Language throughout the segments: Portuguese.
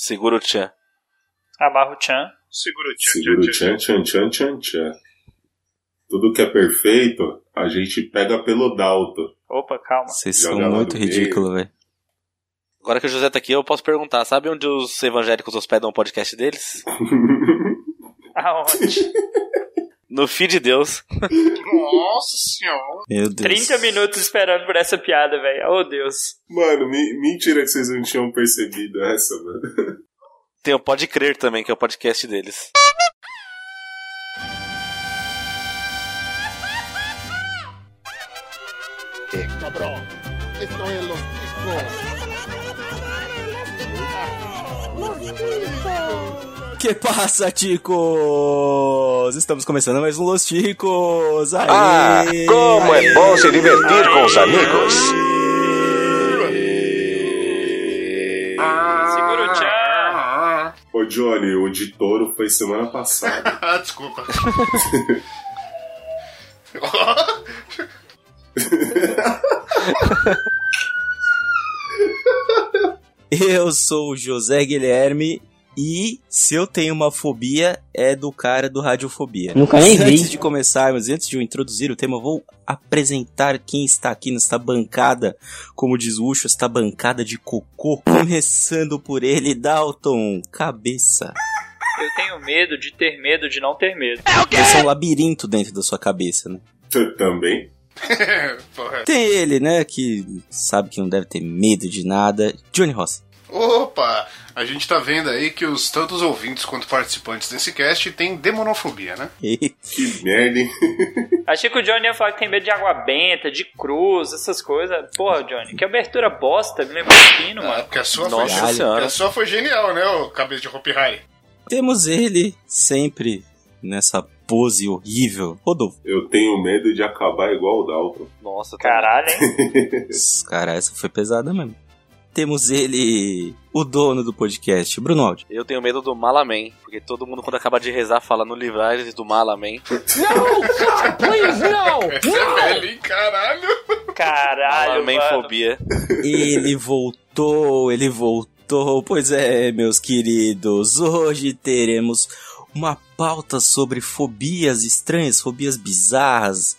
Segura o tchan. Amarra o tchan. Segura o tchan, Segura o tchan, tchan, tchan, tchan, tchan. Tudo que é perfeito, a gente pega pelo Dalto. Opa, calma. Vocês são muito ridículos, velho. Agora que o José tá aqui, eu posso perguntar: sabe onde os evangélicos hospedam o podcast deles? Aonde? No feed de Deus. Nossa senhora. Meu Deus. 30 minutos esperando por essa piada, velho. Oh, Deus. Mano, me- mentira que vocês não tinham percebido essa, mano. Tem o Pode Crer também, que é o podcast deles. cabrón. Esto es los Que passa, ticos? Estamos começando mais um Los Ticos. Aê! Ah, como é bom se divertir com os amigos. Segura o tchan. Ô Johnny, o de touro foi semana passada. Ah, desculpa. Eu sou o José Guilherme e se eu tenho uma fobia é do cara do Radiofobia. Nunca nem vi. Antes de começarmos, antes de eu introduzir o tema, eu vou apresentar quem está aqui nesta bancada, como diz o Ucho, esta bancada de cocô. Começando por ele, Dalton, cabeça. Eu tenho medo de ter medo de não ter medo. Esse é um labirinto dentro da sua cabeça, né? Tu Também? Porra. Tem ele, né, que sabe que não deve ter medo de nada, Johnny Ross. Opa! A gente tá vendo aí que os tanto os ouvintes quanto participantes desse cast têm demonofobia, né? Que merda, hein? Achei que o Johnny ia falar que tem medo de água benta, de cruz, essas coisas. Porra, Johnny, que abertura bosta. Me lembra um pino, Ah, mano. porque a sua, Nossa foi. Senhora. a sua foi genial, né, ô cabeça de Hopi Hari? temos ele sempre nessa pose horrível. Rodolfo. Eu tenho medo de acabar igual o Dalton. Nossa, tá- Caralho, hein? Cara, essa foi pesada mesmo. Temos ele, o dono do podcast, Bruno Aldi. Eu tenho medo do Malaman, porque todo mundo quando acaba de rezar fala no livrares do Malaman. Essa é velha, hein? Caralho! Caralho, mano. Malamanfobia. Ele voltou, ele voltou. Pois é, meus queridos, hoje teremos uma pauta sobre fobias estranhas, fobias bizarras.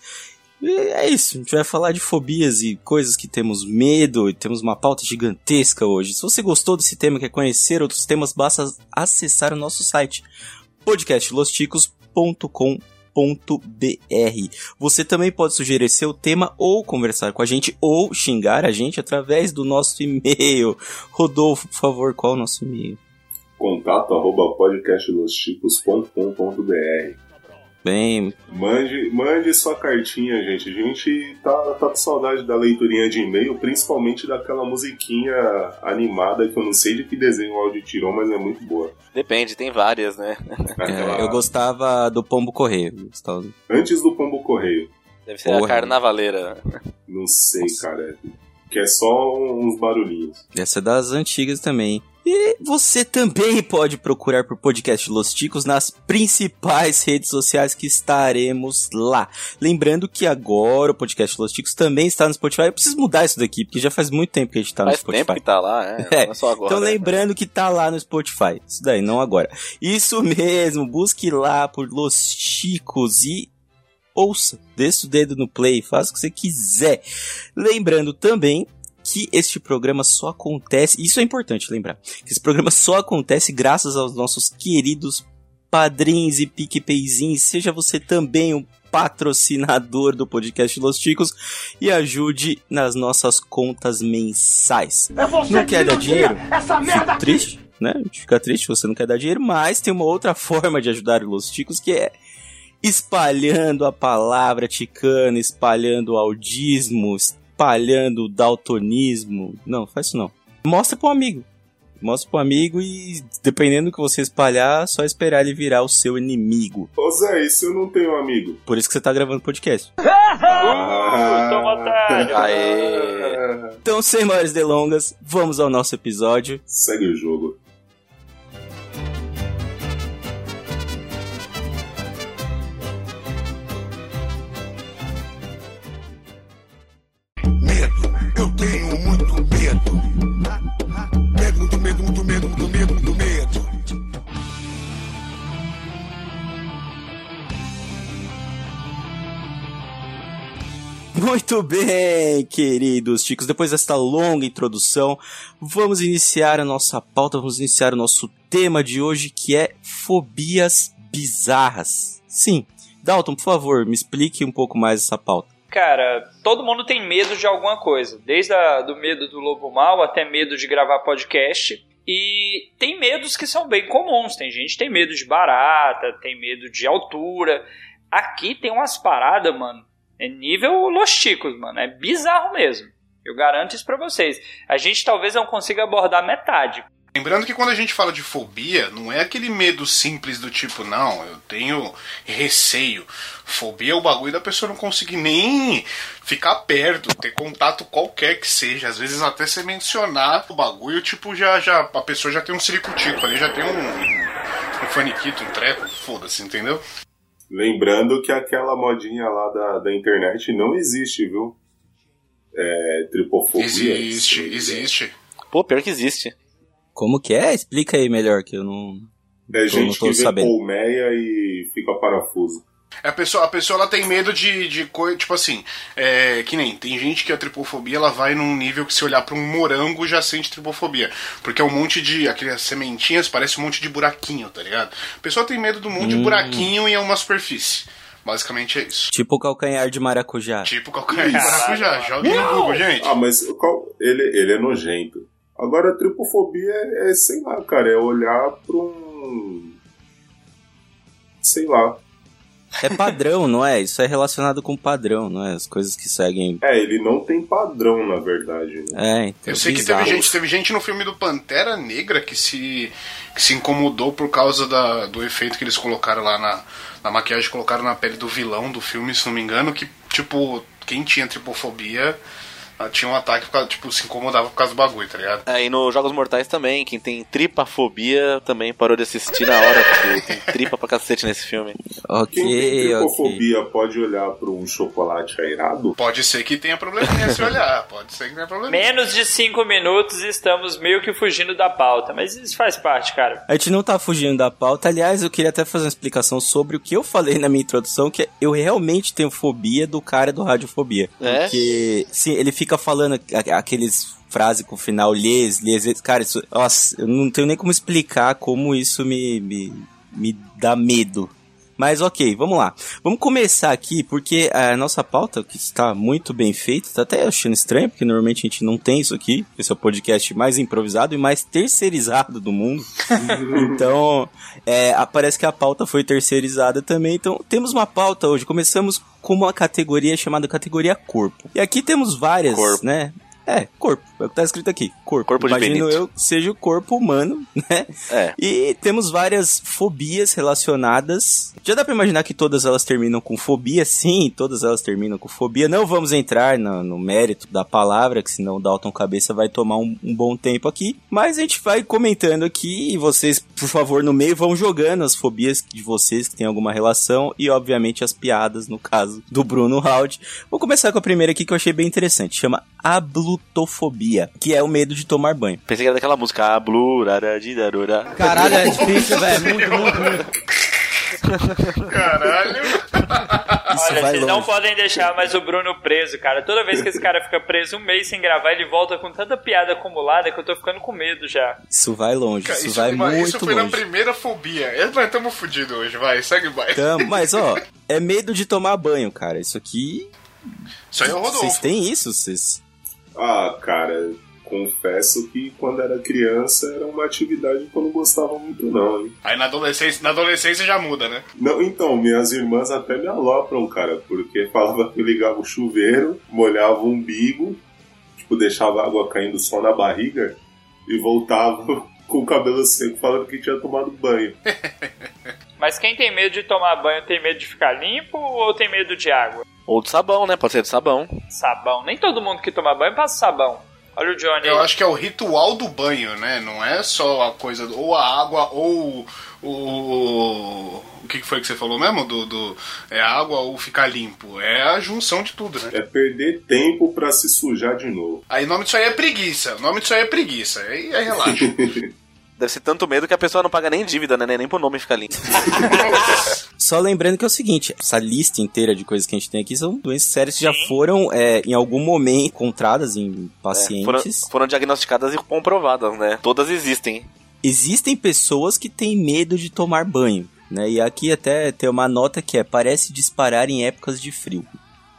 E É isso, a gente vai falar de fobias e coisas que temos medo, e temos uma pauta gigantesca hoje. Se você gostou desse tema quer conhecer outros temas, basta acessar o nosso site podcastlosticos.com.br. Você também pode sugerir seu tema ou conversar com a gente ou xingar a gente através do nosso e-mail. Rodolfo, por favor, qual é o nosso e-mail? Contato arroba podcastlostipos.com.br Bem, Mande, mande sua cartinha, gente. A gente tá, tá com saudade da leiturinha de e-mail, principalmente daquela musiquinha animada que eu não sei de que desenho o áudio tirou, mas é muito boa. Depende, tem várias, né? Aquela- é, eu gostava do Pombo Correio. gostava- Antes do Pombo Correio. Deve ser a Porra. carnavaleira. Não sei, cara. Que é só uns barulhinhos. Essa é das antigas também. E você também pode procurar por podcast Los Ticos nas principais redes sociais que estaremos lá. Lembrando que agora o podcast Los Ticos também está no Spotify. Eu preciso mudar isso daqui, porque já faz muito tempo que a gente tá no Faz Spotify. tempo que tá lá, é. É, Não é só agora. Então lembrando que tá lá no Spotify. Isso daí, não agora. Isso mesmo, busque lá por Los Chicos e ouça. Desça o dedo no play, faça o que você quiser. Lembrando também que este programa só acontece, isso é importante lembrar, que esse programa só acontece graças aos nossos queridos padrinhos e PicPayzinhos. Seja você também um patrocinador do podcast Los Ticos e ajude nas nossas contas mensais. Não quer dar dinheiro? Fico triste, né? A gente fica triste você não quer dar dinheiro, mas tem uma outra forma de ajudar os ticos que é espalhando a palavra ticana, espalhando o audismo, espalhando o daltonismo. Não, faz isso não. Mostra pro amigo. Mostra pro amigo e, dependendo do que você espalhar, só esperar ele virar o seu inimigo. Ô Zé, se eu não tenho amigo? Por isso que você tá gravando podcast. Ah. Aê. Então, sem maiores delongas, vamos ao nosso episódio. Segue o jogo. Muito bem, queridos chicos. Depois desta longa introdução, vamos iniciar a nossa pauta, vamos iniciar o nosso tema de hoje, que é fobias bizarras. Sim. Dalton, por favor, me explique um pouco mais essa pauta. Cara, todo mundo tem medo de alguma coisa. Desde a, do medo do lobo mal até medo de gravar podcast. E tem medos que são bem comuns. Tem gente que tem medo de barata, tem medo de altura. Aqui tem umas paradas, mano. É nível Los Chicos, mano. É bizarro mesmo. Eu garanto isso pra vocês. A gente talvez não consiga abordar metade. Lembrando que quando a gente fala de fobia, não é aquele medo simples do tipo, não, eu tenho receio. Fobia é o bagulho da pessoa não conseguir nem ficar perto, ter contato qualquer que seja. Às vezes até você mencionar o bagulho, tipo, já, já a pessoa já tem um ciricutico ali, já tem um, um faniquito, um treco, foda-se, entendeu? Lembrando que aquela modinha lá da, da internet não existe, viu? É, tripofobia. Existe, existe. Pô, pior que existe. Como que é? Explica aí melhor, que eu não... É não gente tô que vê sabendo. colmeia e fica parafuso. A pessoa, a pessoa ela tem medo de, de coisa, tipo assim, é, que nem, tem gente que a tripofobia ela vai num nível que se olhar pra um morango já sente tripofobia. Porque é um monte de, aquelas sementinhas, parece um monte de buraquinho, tá ligado? A pessoa tem medo do monte de buraquinho em uma superfície. Basicamente é isso. Tipo o calcanhar de maracujá. Tipo qualquer de maracujá. Joga no Google, gente. Ah, mas qual- ele, ele é nojento. Agora, a tripofobia é, é, sei lá, cara, é olhar pra um. Sei lá. É padrão, não é? Isso é relacionado com padrão, não é? As coisas que seguem... É, ele não tem padrão, na verdade. Né? É, então, Eu sei que bizarro. teve gente, teve gente no filme do Pantera Negra que se, que se incomodou por causa da, do efeito que eles colocaram lá na, na maquiagem, que colocaram na pele do vilão do filme, se não me engano, que, tipo, quem tinha tripofobia tinha um ataque, por causa, tipo, se incomodava por causa do bagulho, tá ligado? Aí É, nos Jogos Mortais também, quem tem tripafobia também parou de assistir na hora, porque tem tripa pra cacete nesse filme. Ok, Quem tem tripofobia pode olhar pra um chocolate airado? Pode ser que tenha probleminha se olhar, pode ser que tenha probleminha. Menos de 5 minutos e estamos meio que fugindo da pauta. Mas isso faz parte, cara. A gente não tá fugindo da pauta. Aliás, eu queria até fazer uma explicação sobre o que eu falei na minha introdução, que eu realmente tenho fobia do cara do Radiofobia. É? Porque, sim, ele fica falando a- aqueles frases com o final lhes, lhes. Cara, isso, nossa, eu não tenho nem como explicar como isso me, me, me dá medo. Mas ok, vamos lá. Vamos começar aqui, porque a nossa pauta, que está muito bem feita, tá até achando estranho, porque normalmente a gente não tem isso aqui. Esse é o podcast mais improvisado e mais terceirizado do mundo. então, é, parece que a pauta foi terceirizada também. Então, temos uma pauta hoje. Começamos com uma categoria chamada categoria corpo. E aqui temos várias, Corpo. né? É, corpo. É o que tá escrito aqui. Corpo. Corpo de Imagino eu seja o corpo humano, né? É. E temos várias fobias relacionadas. Já dá pra imaginar que todas elas terminam com fobia? Sim, todas elas terminam com fobia. Não vamos entrar no, no mérito da palavra, que senão o Dalton Cabeça vai tomar um, um bom tempo aqui. Mas a gente vai comentando aqui e vocês, por favor, no meio vão jogando as fobias de vocês que tem alguma relação e, obviamente, as piadas, no caso do Bruno Haud. Vou começar com a primeira aqui que eu achei bem interessante. Chama ablutofobia, que é o medo de tomar banho. Pensei que era daquela música, a bluraradidarura. Caralho, é difícil, velho. Muito, muito, muito. Caralho! Isso Olha, vai vocês não longe. podem deixar mais o Bruno preso, cara. Toda vez que esse cara fica preso um mês sem gravar, ele volta com tanta piada acumulada que eu tô ficando com medo já. Isso vai longe, Cara, isso, vai mas muito isso foi na longe. primeira fobia. É, Nós estamos fodidos hoje, vai, segue vai. Tamo, mas ó, é medo de tomar banho, cara. Isso aqui. Isso aí é o Vocês Rodolfo. têm isso? Vocês. Ah, cara, confesso que quando era criança era uma atividade que eu não gostava muito, não, hein? Aí na adolescência, na adolescência já muda, né? Não, então, minhas irmãs até me alopram, cara, porque falava que eu ligava o chuveiro, molhava o umbigo, tipo, deixava a água caindo só na barriga e voltava com o cabelo seco falando que tinha tomado banho. Mas quem tem medo de tomar banho tem medo de ficar limpo ou tem medo de água? Ou de sabão, né? Pode ser de sabão. Sabão. Nem todo mundo que toma banho passa sabão. Olha o Johnny. Eu acho que é o ritual do banho, né? Não é só a coisa, do- ou a água, ou o. O que que foi que você falou mesmo? Do, do, é água ou ficar limpo. É a junção de tudo, né? É perder tempo pra se sujar de novo. Aí o nome disso aí é preguiça. O nome disso aí é preguiça. Aí, aí relaxa. Deve ser tanto medo que a pessoa não paga nem dívida, né? Nem pro nome ficar limpo. Só lembrando que é o seguinte, essa lista inteira de coisas que a gente tem aqui são doenças sérias que já foram, é, em algum momento, encontradas em É, foram, pacientes. foram diagnosticadas e comprovadas, né? Todas existem. Existem pessoas que têm medo de tomar banho, né? E aqui até tem uma nota que é, parece disparar em épocas de frio.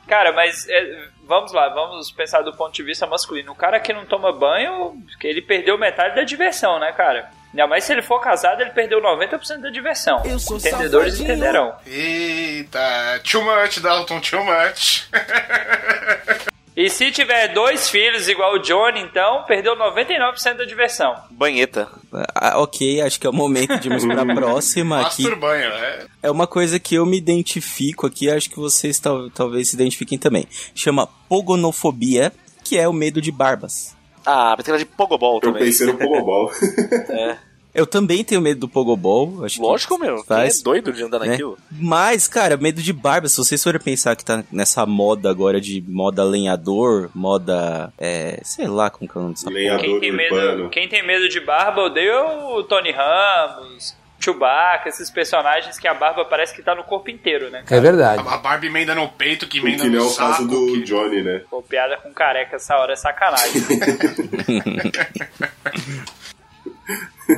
Cara, mas é, vamos lá, vamos pensar do ponto de vista masculino. O cara que não toma banho, que ele perdeu metade da diversão, né, cara? Ainda mais se ele for casado, ele perdeu 90% da diversão. Eu sou Entendedores safadinho. entenderão. Eita, too much, Dalton, too much. E se tiver dois filhos igual o Johnny, então, perdeu 99% da diversão. Banheta. Ah, ok, acho que é o momento de irmos pra próxima aqui. É. É uma coisa que eu me identifico aqui, acho que vocês tal- talvez se identifiquem também. Chama pogonofobia, que é o medo de barbas. Ah, pensei que era de Pogobol Eu também. pensei no Pogobol. Eu também tenho medo do pogobol, acho que Lógico, meu. Quem Faz. é doido de andar né? naquilo? Mas, cara, medo de barba, se vocês forem pensar que tá nessa moda agora de moda lenhador, moda. É. sei lá como que é o nome dessa Quem Lenhador tem, medo, quem tem medo de barba odeia o Tony Ramos, Chewbacca, esses personagens que a barba parece que tá no corpo inteiro, né? É verdade. A Barbie emenda no peito, que emenda Que nem é no o saco. caso do que- Johnny, né? Pô, piada com careca essa hora é sacanagem.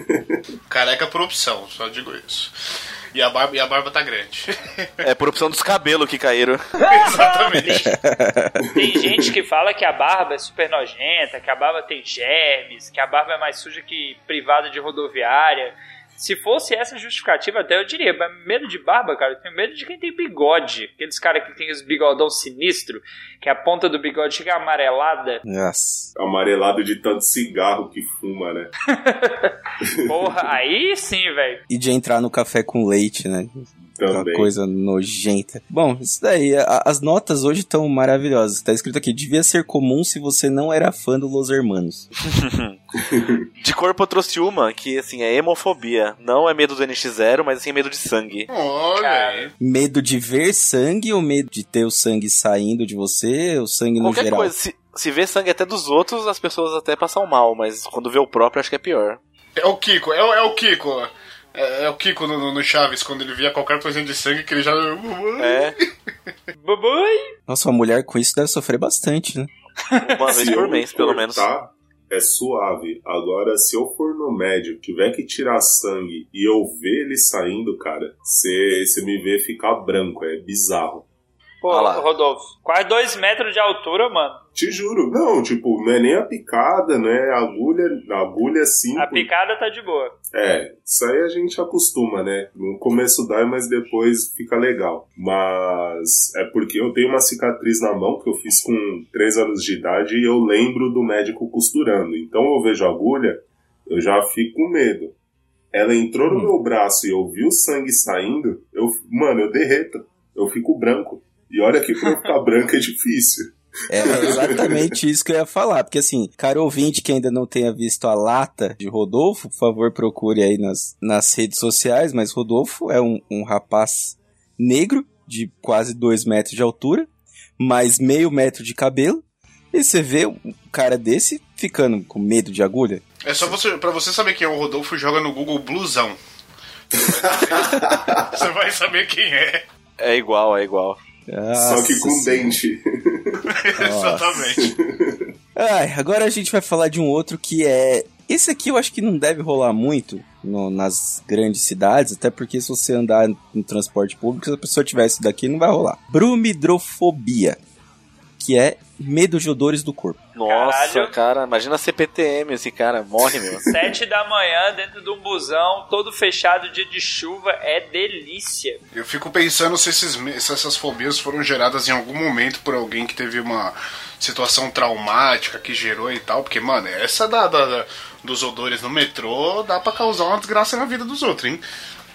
Careca por opção, só digo isso. E a barba, e a barba tá grande. É por opção dos cabelos que caíram. Exatamente. Tem gente que fala que a barba é super nojenta, que a barba tem germes, que a barba é mais suja que privada de rodoviária. Se fosse essa justificativa, até eu diria, mas medo de barba, cara, eu tenho medo de quem tem bigode. Aqueles caras que tem os bigodão sinistro, que a ponta do bigode fica amarelada. Nossa. Amarelado de tanto cigarro que fuma, né? Porra, aí sim, velho. E de entrar no café com leite, né? Aquela Também. coisa nojenta. Bom, isso daí. a- as notas hoje estão maravilhosas. Tá escrito aqui: devia ser comum se você não era fã do Los Hermanos. De corpo eu trouxe uma, que assim, é hemofobia. Não é medo do NX0, mas assim, medo de sangue. Olha. Medo de ver sangue ou medo de ter o sangue saindo de você? O sangue no Qualquer geral? coisa, se, se vê sangue até dos outros, as pessoas até passam mal, mas quando vê o próprio, acho que é pior. É o Kiko, é, o- é o Kiko. É, é o Kiko no, no- Chaves, quando ele via qualquer coisinha de sangue que ele já. É, Bubui! Nossa, uma mulher com isso deve sofrer bastante, né? uma vez por mês, pelo menos. cortar, É suave. Agora, se eu for no médico, tiver que tirar sangue e eu ver ele saindo, cara, você me vê ficar branco. É bizarro. Pô. Rodolfo, quase dois metros de altura, mano. Te juro. Não, tipo, não é nem a picada, não é a agulha. A agulha sim. A picada tá de boa. É, isso aí a gente acostuma, né? No começo dói, mas depois fica legal. Mas é porque eu tenho uma cicatriz na mão que eu fiz com 3 anos de idade e eu lembro do médico costurando. Então eu vejo a agulha, eu já fico com medo. Ela entrou no meu braço e eu vi o sangue saindo, eu, mano, eu derreto. Eu fico branco. E olha que pra ficar branco é difícil. É exatamente isso que eu ia falar. Porque assim, caro ouvinte que ainda não tenha visto a lata de Rodolfo, por favor procure aí nas, nas redes sociais. Mas Rodolfo é um, um rapaz negro, de quase dois metros de altura, mais meio metro de cabelo. E você vê um cara desse ficando com medo de agulha. É só você, pra você saber quem é o Rodolfo, joga no Google Blusão. você vai saber quem é. É igual, é igual. Só que Nossa com dente. Exatamente. Ai, agora a gente vai falar de um outro que é. Esse aqui eu acho que não deve rolar muito no- nas grandes cidades, até porque se você andar no transporte público, se a pessoa tiver isso daqui, não vai rolar. Brumidrofobia, que é medo de odores do corpo. Nossa, Caralho. cara, imagina CPTM esse cara, morre, meu. Sete da manhã, dentro de um busão, todo fechado, dia de chuva, é delícia. Eu fico pensando se, esses, se essas fobias foram geradas em algum momento por alguém que teve uma situação traumática que gerou e tal. Porque, mano, essa da, da- da- dos odores no metrô dá pra causar uma desgraça na vida dos outros, hein?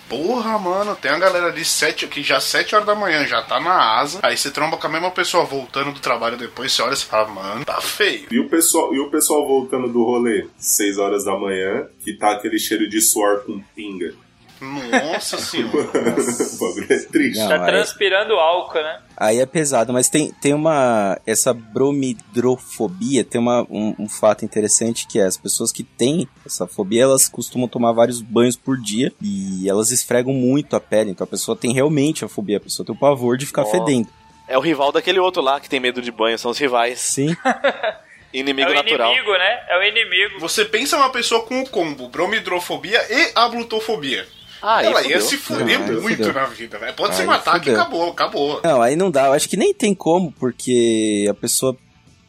Porra, mano, tem uma galera ali sete, que já 7 horas da manhã já tá na asa. Aí você tromba com a mesma pessoa voltando do trabalho depois, você olha e fala, mano, tá feio. E o pessoal, e o pessoal voltando do rolê, 6 horas da manhã, que tá aquele cheiro de suor com pinga. Nossa senhora. o bagulho é triste. Não, Tá aí- transpirando álcool, né? Aí é pesado, mas tem, tem uma. Essa bromidrofobia tem uma, um, um fato interessante que é as pessoas que têm essa fobia, elas costumam tomar vários banhos por dia e elas esfregam muito a pele. Então a pessoa tem realmente a fobia, a pessoa tem o pavor de ficar Ó. fedendo. É o rival daquele outro lá que tem medo de banho, são os rivais. Sim. Inimigo é o natural. inimigo, né? É o inimigo. Você pensa uma pessoa com o combo bromidrofobia e ablutofobia. Ah, Ela ia se fuder Não, muito na vida, velho. Pode se Aí matar que acabou, acabou. Não, aí não dá. Eu acho que nem tem como, porque a pessoa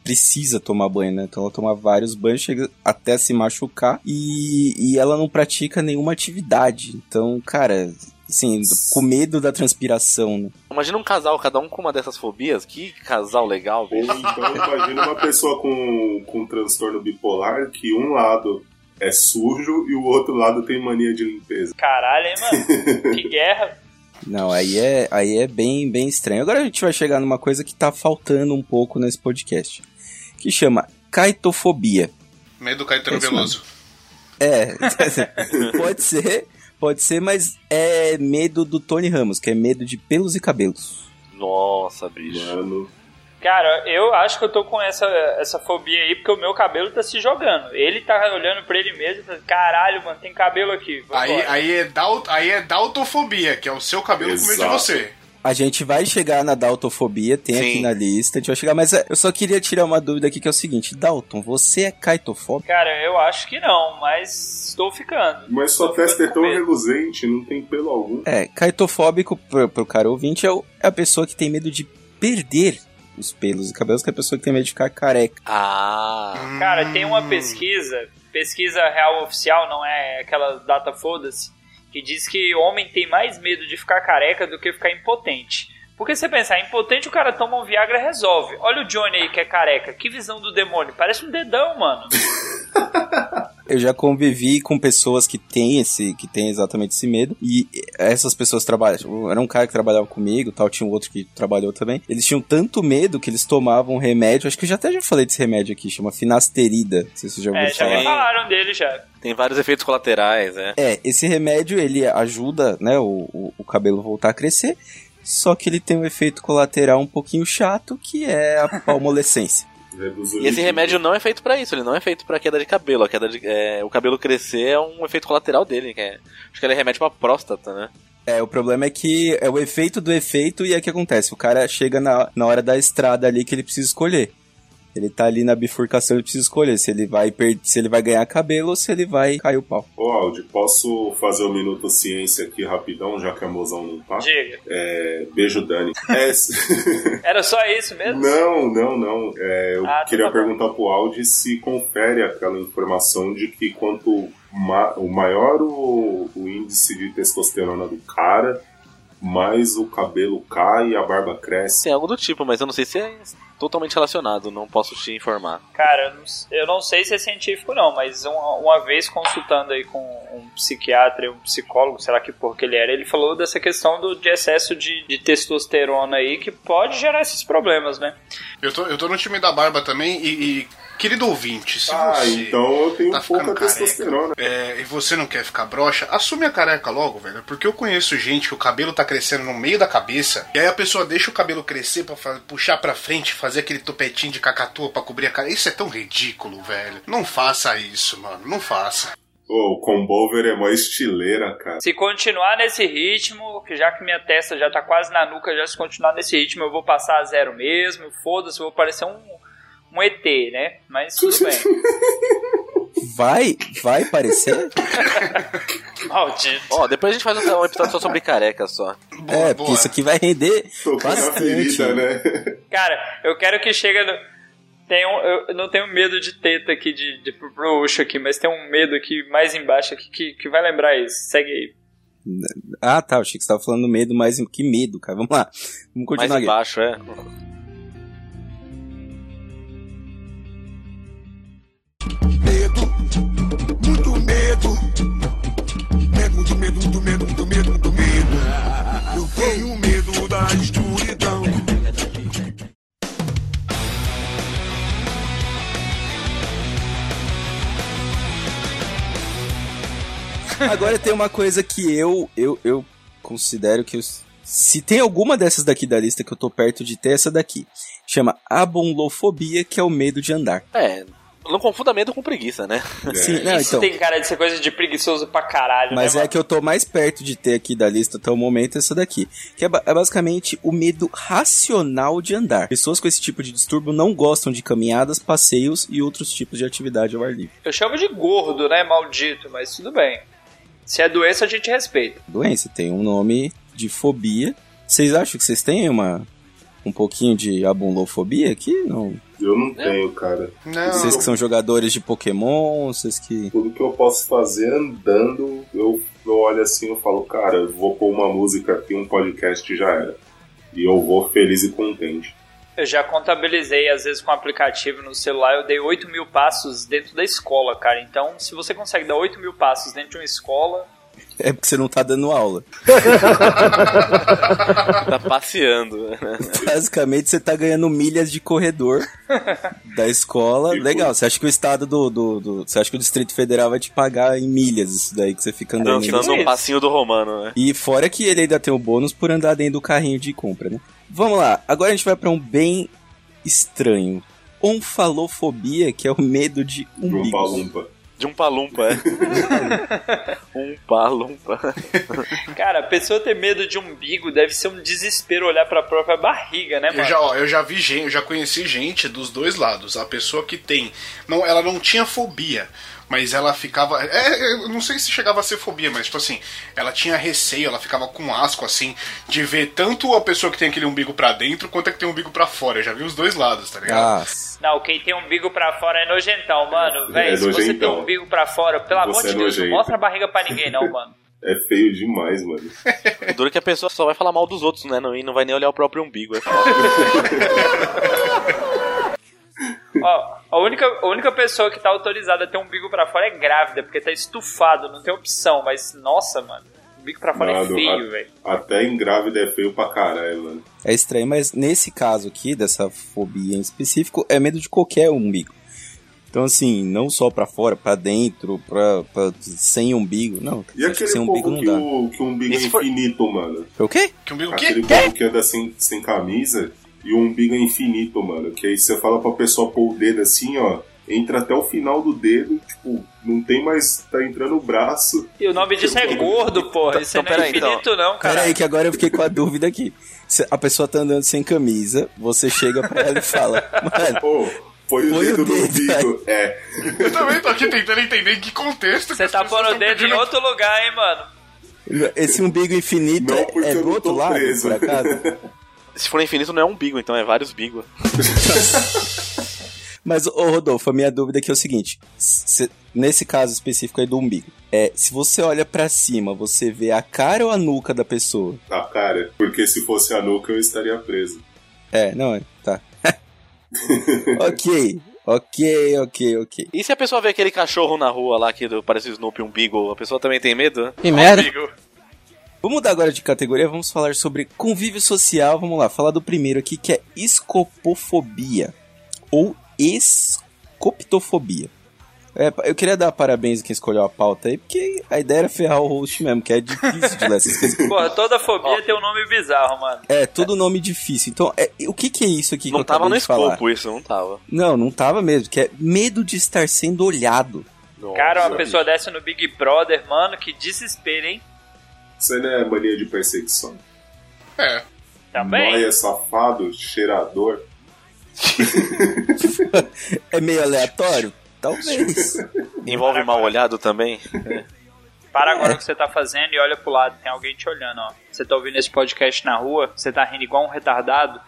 precisa tomar banho, né? Então ela toma vários banhos, chega até se machucar e, e ela não pratica nenhuma atividade. Então, cara, assim, com medo da transpiração, né? Imagina um casal, cada um com uma dessas fobias. Que casal legal, Ou bicho. então imagina uma pessoa com, com transtorno bipolar que um lado é sujo e o outro lado tem mania de limpeza. Caralho, hein, mano? que guerra. Não, aí é, aí é bem, bem estranho. Agora a gente vai chegar numa coisa que tá faltando um pouco nesse podcast, que chama caitofobia. Medo do Caetano É Veloso. É, pode ser, pode ser, mas é medo do Tony Ramos, que é medo de pelos e cabelos. Nossa, bicho. Mano, Cara, eu acho que eu tô com essa, essa fobia aí porque o meu cabelo tá se jogando. Ele tá olhando pra ele mesmo e falando, caralho, mano, tem cabelo aqui. vambora." Aí, aí, é dal, aí é daltofobia, que é o seu cabelo com medo de Exato. você. A gente vai chegar na daltofobia, tem Sim. aqui na lista, a gente vai chegar, mas é, eu só queria tirar uma dúvida aqui que é o seguinte, Dalton, você é caitofóbico? Cara, eu acho que não, mas estou ficando. mas sua testa é tão reluzente, não tem pelo algum. É, caitofóbico, pro, pro cara ouvinte, é, o- é a pessoa que tem medo de perder os pelos e cabelos, que é a pessoa que tem medo de ficar careca. Ah. Cara, tem uma pesquisa, pesquisa real oficial, não é aquela data foda-se, que diz que homem tem mais medo de ficar careca do que ficar impotente. Porque você pensar, impotente o cara toma um Viagra e resolve. Olha o Johnny aí que é careca, que visão do demônio, parece um dedão, mano. Eu já convivi com pessoas que têm esse, que têm exatamente esse medo, e essas pessoas trabalham, tipo, era um cara que trabalhava comigo, tal, tinha um outro que trabalhou também. Eles tinham tanto medo que eles tomavam um remédio, acho que eu já até já falei desse remédio aqui, chama finasterida, não sei se você já ouviu É, já falar. me falaram dele já. Tem vários efeitos colaterais, né? É, esse remédio ele ajuda, né, o, o, o cabelo voltar a crescer, só que ele tem um efeito colateral um pouquinho chato, que é a palmolescência. Reduz E esse remédio não é feito pra isso, ele não é feito pra queda de cabelo. A queda de, é, o cabelo crescer é um efeito colateral dele. Que é, acho que ele é remédio pra próstata, né? É, o problema é que é o efeito do efeito e é o que acontece. O cara chega na, na hora da estrada ali que ele precisa escolher. Ele tá ali na bifurcação, ele precisa escolher se ele vai per se ele vai ganhar cabelo ou se ele vai cair o pau. Ô, Aldi, posso fazer o Minuto Ciência aqui rapidão, já que a mozão não tá? Diga. É, beijo, Dani. É, Era só isso mesmo? não, não, não. É, eu Ah, tá queria bom. perguntar pro Aldi se confere aquela informação de que quanto ma o maior o, o índice de testosterona do cara, mais o cabelo cai e a barba cresce. Tem algo do tipo, mas eu não sei se é totalmente relacionado, não posso te informar. Cara, eu não, eu não sei se é científico não, mas uma, uma vez consultando aí com um psiquiatra e um psicólogo, será que porque ele era, ele falou dessa questão do, de excesso de, de testosterona aí que pode gerar esses problemas, né? Eu tô, eu tô no time da barba também e, e, querido ouvinte, se Ah, você então eu tenho tá pouca testosterona. é, e você não quer ficar broxa, assume a careca logo, velho. Porque eu conheço gente que o cabelo tá crescendo no meio da cabeça e aí a pessoa deixa o cabelo crescer pra fa- puxar pra frente, fazer aquele topetinho de cacatua pra cobrir a cara. Isso é tão ridículo, velho. Não faça isso, mano. Não faça. Ô, o combover é mó estileira, cara. Se continuar nesse ritmo, que já que minha testa já tá quase na nuca, já se continuar nesse ritmo, eu vou passar a zero mesmo, foda-se, eu vou parecer um, um ET, né? Mas tudo bem. Vai, vai parecer? Maldito. Ó, depois a gente faz um episódio só sobre careca só. Boa, é, boa. porque isso aqui vai render na bastante. ferida, né? Cara, eu quero que chegue no. Tenho, eu não tenho medo de teta aqui, de, de bruxo aqui, mas tem um medo aqui mais embaixo aqui que, que vai lembrar isso. Segue aí. Ah, tá, eu achei que você tava falando medo, mas que medo, cara. Vamos lá. Vamos Mais continuar aqui. embaixo, é. Agora tem uma coisa que eu, eu, eu considero que eu- se tem alguma dessas daqui da lista que eu tô perto de ter, é essa daqui. Chama abonlofobia, que é o medo de andar. É, não confunda medo com preguiça, né? Sim, não, Isso então. tem cara de ser coisa de preguiçoso pra caralho, Mas né, é que eu tô mais perto de ter aqui da lista até o momento essa daqui. Que é, ba- é basicamente o medo racional de andar. Pessoas com esse tipo de distúrbio não gostam de caminhadas, passeios e outros tipos de atividade ao ar livre. Eu chamo de gordo, né? Maldito, mas tudo bem. Se é doença, a gente respeita. Doença tem um nome de fobia. Vocês acham que vocês têm uma um pouquinho de abonlofobia aqui? Não. Eu não tenho, cara. Não. Vocês que são jogadores de Pokémon, vocês que Tudo que eu posso fazer andando, eu, eu olho assim e falo, cara, eu vou pôr uma música aqui, um podcast e já era. E eu vou feliz e contente. Eu já contabilizei, às vezes, com o aplicativo no celular, eu dei 8 mil passos dentro da escola, cara. Então, se você consegue dar 8 mil passos dentro de uma escola, é porque você não tá dando aula. Tá passeando. né? Basicamente você tá ganhando milhas de corredor da escola. Legal, você acha que o estado do, do, do- Você acha que o Distrito Federal vai te pagar em milhas isso daí que você fica andando Dançando um passinho do romano, né? E fora que ele ainda tem o bônus por andar dentro do carrinho de compra, né? Vamos lá, agora a gente vai pra um bem estranho. Onfalofobia, que é o medo de Lumpa umbigos. lumpa. De um palumpa, é. um palumpa. cara, a pessoa ter medo de umbigo deve ser um desespero olhar pra própria barriga, né, Eu mano? já, ó, eu já vi gente, eu já conheci gente dos dois lados. A pessoa que tem. Não, ela não tinha fobia, mas ela ficava. É, eu não sei se chegava a ser fobia, mas tipo assim, ela tinha receio, ela ficava com asco, assim, de ver tanto a pessoa que tem aquele umbigo pra dentro quanto a que tem umbigo pra fora. Eu já vi os dois lados, tá ligado? Ah, Não, quem tem umbigo pra fora é nojentão, mano. Véi, É se você tem nojentão. umbigo pra fora, pelo amor Você de é Deus, não mostra a barriga pra ninguém, não, mano. É feio demais, mano. O duro é que a pessoa só vai falar mal dos outros, né? Não, e não vai nem olhar o próprio umbigo. É foda. Ó, a única, a única pessoa que tá autorizada a ter um umbigo pra fora é grávida, porque tá estufado, não tem opção. Mas, nossa, mano, umbigo pra fora é feio, velho. Até em grávida é feio pra caralho, mano. é estranho, mas nesse caso aqui, dessa fobia em específico, é medo de qualquer umbigo. Então, assim, não só pra fora, pra dentro, pra, pra- sem umbigo. Não, E aquele sem umbigo não que dá. o, que o umbigo é infinito, mano? O quê? Que umbigo o Aquele quê? povo que anda sem, sem camisa e o umbigo é infinito, mano. Que aí você fala pra pessoa pôr o dedo assim, ó. Entra até o final do dedo, tipo, não tem mais. Tá entrando o braço. E o nome disso é gordo, porra. Isso Então, não é peraí, infinito, não, cara. Pera aí, que agora eu fiquei com a dúvida aqui. Se a pessoa tá andando sem camisa, você chega pra ela e fala, mano, Ô, põe o o dedo no dedo, umbigo. É. Eu também tô aqui tentando entender em que contexto. que Você as tá pondo o dedo em outro lugar, hein, mano. esse umbigo infinito Não, é- é do outro tô lado, preso. por acaso? Se for infinito, não é umbigo, então é vários bigos. Mas, ô Rodolfo, a minha dúvida aqui é o seguinte: se- nesse caso específico aí do umbigo, é, se você olha pra cima, você vê a cara ou a nuca da pessoa? Tá, cara. Porque se fosse a nuca eu estaria preso. É, não é? Tá. ok, ok, ok, ok. E se a pessoa vê aquele cachorro na rua lá que do- parece o Snoopy, um Beagle, a pessoa também tem medo? Que merda. Umbigo. Vamos mudar agora de categoria, vamos falar sobre convívio social. Vamos lá, falar do primeiro aqui que é escopofobia ou escoptofobia. É, eu queria dar parabéns a quem escolheu a pauta aí, porque a ideia era ferrar o host mesmo, que é difícil de ler essas coisas. Porra, toda fobia tem um nome bizarro, mano. É, todo nome difícil. Então, é, o que, que é isso aqui que Não eu tava no de falar? escopo isso, não tava. Não, não tava mesmo, que é medo de estar sendo olhado. Cara, uma Nossa, pessoa dessa no Big Brother, mano, que desespero, hein? Isso aí não é mania de perseguição. É. Também. Noia, safado, cheirador. É meio aleatório? Talvez. Envolve mal olhado também? Para agora o que você tá fazendo e olha pro lado, tem alguém te olhando, ó. Você tá ouvindo esse podcast na rua, você tá rindo igual um retardado.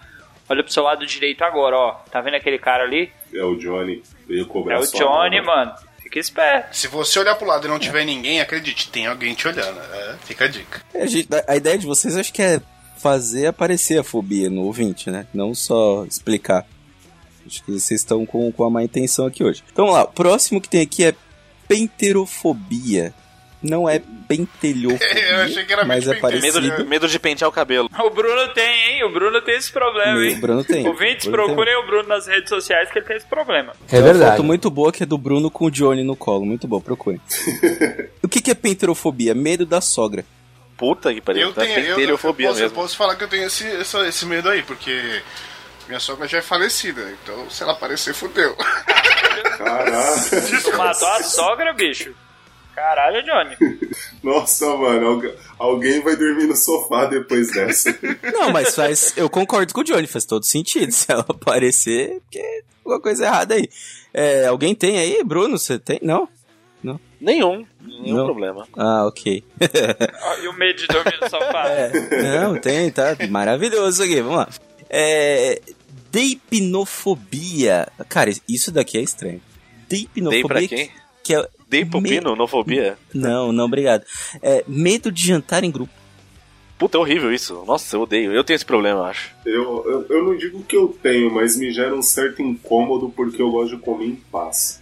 Olha pro seu lado direito agora, ó. Tá vendo aquele cara ali? É o Johnny. Veio cobrar É o Johnny, mano. Fica esperto. Se você olhar pro lado e não tiver ninguém, acredite, tem alguém te olhando. É, fica a dica. É, gente, a ideia de vocês acho que é fazer aparecer a fobia no ouvinte, né? Não só explicar. Acho que vocês estão com, com a má intenção aqui hoje. Então vamos lá, o próximo que tem aqui é penterofobia. Não é pentelhofobia, Eu achei que era mas é pentelho. Medo parecido. de, medo de pentear o cabelo. O Bruno tem, hein? o Bruno tem esse problema, O hein? Bruno tem. Ouvintes, Bruno tem. procurem o Bruno nas redes sociais que ele tem esse problema. É Tem uma verdade. foto muito boa que é do Bruno com o Johnny no colo. Muito bom, procure. o que, que é penterofobia? Medo da sogra. Puta que pariu. Eu tá tenho, eu, eu, penteriofobia posso, eu mesmo. posso falar que eu tenho esse, essa- esse medo aí, porque minha sogra já é falecida, então se ela aparecer, fudeu. Caralho. Tu matou a sogra, bicho? Caralho, Johnny. Nossa, mano, algu- alguém vai dormir no sofá depois dessa. Não, mas faz. Eu concordo com o Johnny, faz todo sentido. Se ela aparecer, porque tem alguma coisa errada aí. É, alguém tem aí, Bruno? Você tem? Não? Nenhum. Nenhum Não. problema. Ah, ok. Ó, E o medo de dormir no sofá. Não, tem, tá maravilhoso aqui. Vamos lá. É. Deipnofobia. Cara, isso daqui é estranho. Dei Deipnofobia. pra quem? Que é... Dei pro Me- pino, nofobia? Não, não, obrigado. É, medo de jantar em grupo. Puta, é horrível isso. Nossa, eu odeio. Eu tenho esse problema, eu acho. Eu, eu, eu não digo que eu tenho, mas me gera um certo incômodo porque eu gosto de comer em paz.